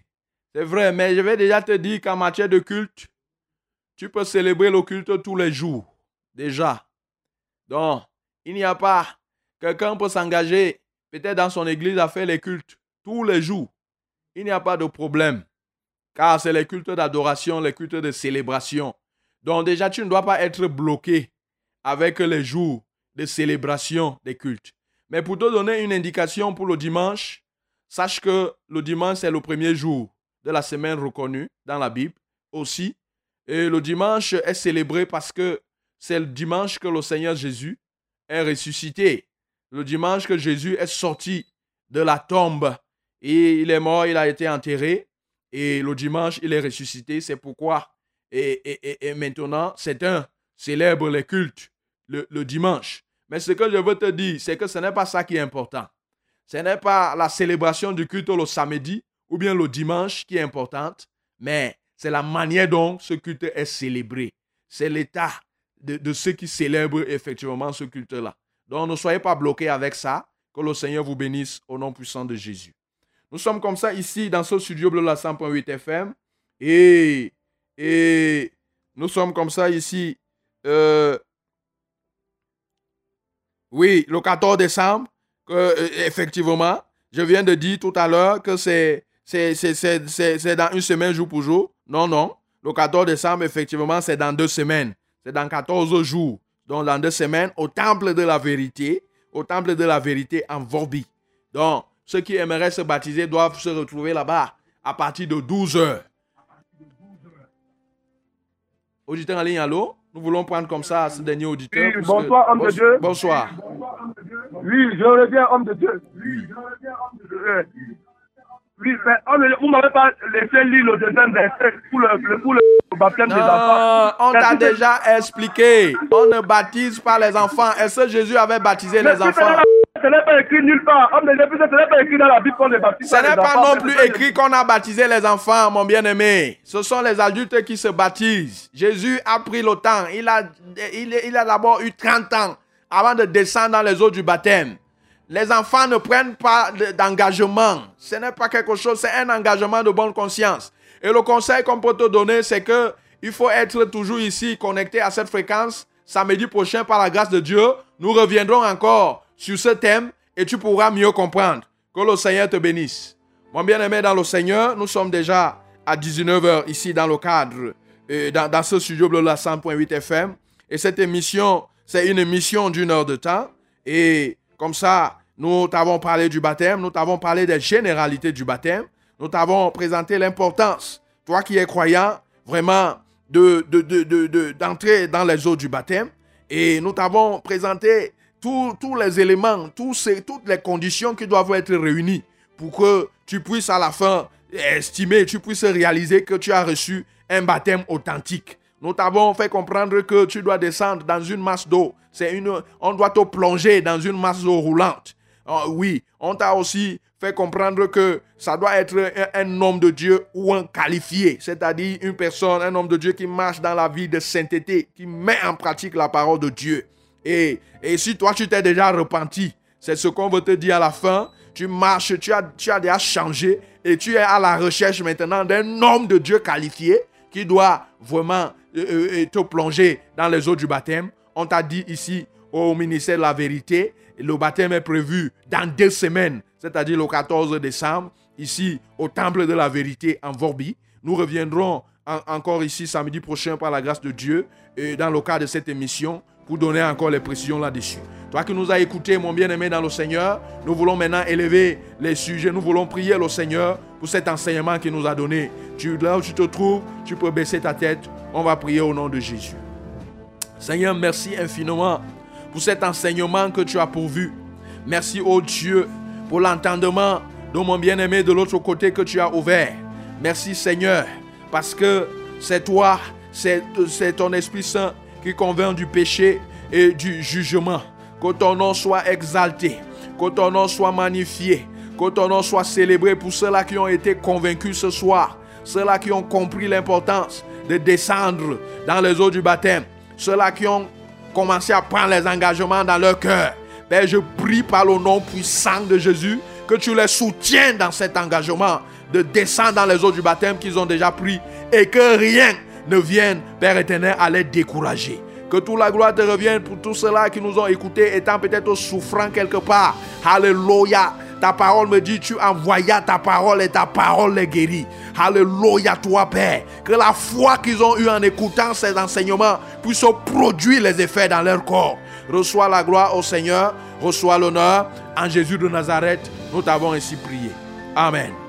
C'est vrai, mais je vais déjà te dire qu'en matière de culte, tu peux célébrer le culte tous les jours. Déjà. Donc, il n'y a pas. Quelqu'un peut s'engager, peut-être dans son église, à faire les cultes tous les jours. Il n'y a pas de problème. Car c'est les cultes d'adoration, les cultes de célébration. Donc, déjà, tu ne dois pas être bloqué avec les jours de célébration des cultes. Mais pour te donner une indication pour le dimanche, sache que le dimanche, c'est le premier jour de la semaine reconnue dans la Bible aussi. Et le dimanche est célébré parce que c'est le dimanche que le Seigneur Jésus est ressuscité. Le dimanche que Jésus est sorti de la tombe et il est mort, il a été enterré. Et le dimanche, il est ressuscité. C'est pourquoi, et, et- et- maintenant, certains célèbrent les cultes le dimanche. Mais ce que je veux te dire, c'est que ce n'est pas ça qui est important. Ce n'est pas la célébration du culte le samedi ou bien le dimanche qui est importante, mais c'est la manière dont ce culte est célébré. C'est l'état de, ceux qui célèbrent effectivement ce culte-là. Donc ne soyez pas bloqués avec ça. Que le Seigneur vous bénisse au nom puissant de Jésus. Nous sommes comme ça ici dans ce studio bleu la 100.8 FM. Et, et nous sommes comme ça ici. euh, oui, le 14 décembre, euh, effectivement, je viens de dire tout à l'heure que c'est dans une semaine jour pour jour. Non, non. Le 14 décembre, effectivement, c'est dans deux semaines. C'est dans 14 jours. Donc, dans deux semaines, au temple de la vérité, au temple de la vérité en Vorbi. Donc, ceux qui aimeraient se baptiser doivent se retrouver là-bas à partir de 12 heures. Auditeur en ligne, allô? Nous voulons prendre comme ça ce dernier auditeur. Oui, bonsoir, homme de Dieu. Bonsoir. Oui, je reviens, homme de Dieu. Oui, mais homme de Dieu, vous ne m'avez pas laissé lire le deuxième verset pour le, le- pour le baptême des enfants. on t'a Mais déjà expliqué. On ne baptise pas les enfants. Est-ce que Jésus avait baptisé Mais les enfants? Ce n'est pas écrit nulle part. Homme de Dieu, ce n'est pas écrit dans la Bible qu'on ne baptise Ce n'est pas enfants, non plus écrit qu'on a baptisé les enfants, mon bien-aimé. Ce sont les adultes qui se baptisent. Jésus a pris le temps. Il a, il, il a d'abord eu 30 ans avant de descendre dans les eaux du baptême. Les enfants ne prennent pas de- d'engagement. Ce n'est pas quelque chose, c'est un engagement de bonne conscience. Et le conseil qu'on peut te donner, c'est que il faut être toujours ici connecté à cette fréquence. Samedi prochain, par la grâce de Dieu, nous reviendrons encore sur ce thème et tu pourras mieux comprendre. Que le Seigneur te bénisse. Mon bien-aimé dans le Seigneur, nous sommes déjà à 19h ici dans le cadre, euh, dans, ce studio bleu la 100.8 FM. Et cette émission, c'est une émission d'une heure de temps. Et comme ça, nous t'avons parlé du baptême, nous t'avons parlé des généralités du baptême, nous t'avons présenté l'importance, toi qui es croyant, vraiment d'entrer de, de, dans les eaux du baptême. Et nous t'avons présenté tous, les éléments, tous ces, toutes les conditions qui doivent être réunies pour que tu puisses à la fin estimer, tu puisses réaliser que tu as reçu un baptême authentique. Nous t'avons fait comprendre que tu dois descendre dans une masse d'eau. C'est une, on doit te plonger dans une masse d'eau roulante. Ah oui, on t'a aussi fait comprendre que ça doit être un, homme de Dieu ou un qualifié, c'est-à-dire une personne, un homme de Dieu qui marche dans la vie de sainteté, qui met en pratique la parole de Dieu. Et, si toi tu t'es déjà repenti, c'est ce qu'on veut te dire à la fin, tu marches, tu as, déjà changé et tu es à la recherche maintenant d'un homme de Dieu qualifié qui doit vraiment euh, euh, te plonger dans les eaux du baptême. On t'a dit ici au ministère de la vérité, le baptême est prévu dans deux semaines, c'est-à-dire le 14 décembre, ici au temple de la vérité en Vorbi. Nous reviendrons encore ici samedi prochain par la grâce de Dieu et dans le cadre de cette émission pour donner encore les précisions là-dessus. Toi qui nous as écoutés, mon bien-aimé dans le Seigneur, nous voulons maintenant élever les sujets. Nous voulons prier le Seigneur pour cet enseignement qu'il nous a donné. Tu, là où tu te trouves, tu peux baisser ta tête. On va prier au nom de Jésus. Seigneur, merci infiniment pour cet enseignement que tu as pourvu. Merci, oh Dieu, pour l'entendement de mon bien-aimé de l'autre côté que tu as ouvert. Merci, Seigneur, parce que c'est toi, c'est ton Esprit Saint qui convainc du péché et du jugement. Que ton nom soit exalté, que ton nom soit magnifié, que ton nom soit célébré pour ceux-là qui ont été convaincus ce soir, ceux-là qui ont compris l'importance de descendre dans les eaux du baptême, ceux-là qui ont commencé à prendre les engagements dans leur cœur. Père, je prie par le nom puissant de Jésus que tu les soutiens dans cet engagement de descendre dans les eaux du baptême qu'ils ont déjà pris et que rien ne vienne, Père éternel, à les décourager. Que toute la gloire te revienne pour tous ceux-là qui nous ont écoutés, étant peut-être souffrant quelque part. Alléluia. Ta parole me dit, tu envoyas ta parole et ta parole les guérit. Alléluia, toi, Père. Que la foi qu'ils ont eue en écoutant ces enseignements puisse produire les effets dans leur corps. Reçois la gloire au Seigneur, reçois l'honneur. En Jésus de Nazareth, nous t'avons ainsi prié. Amen.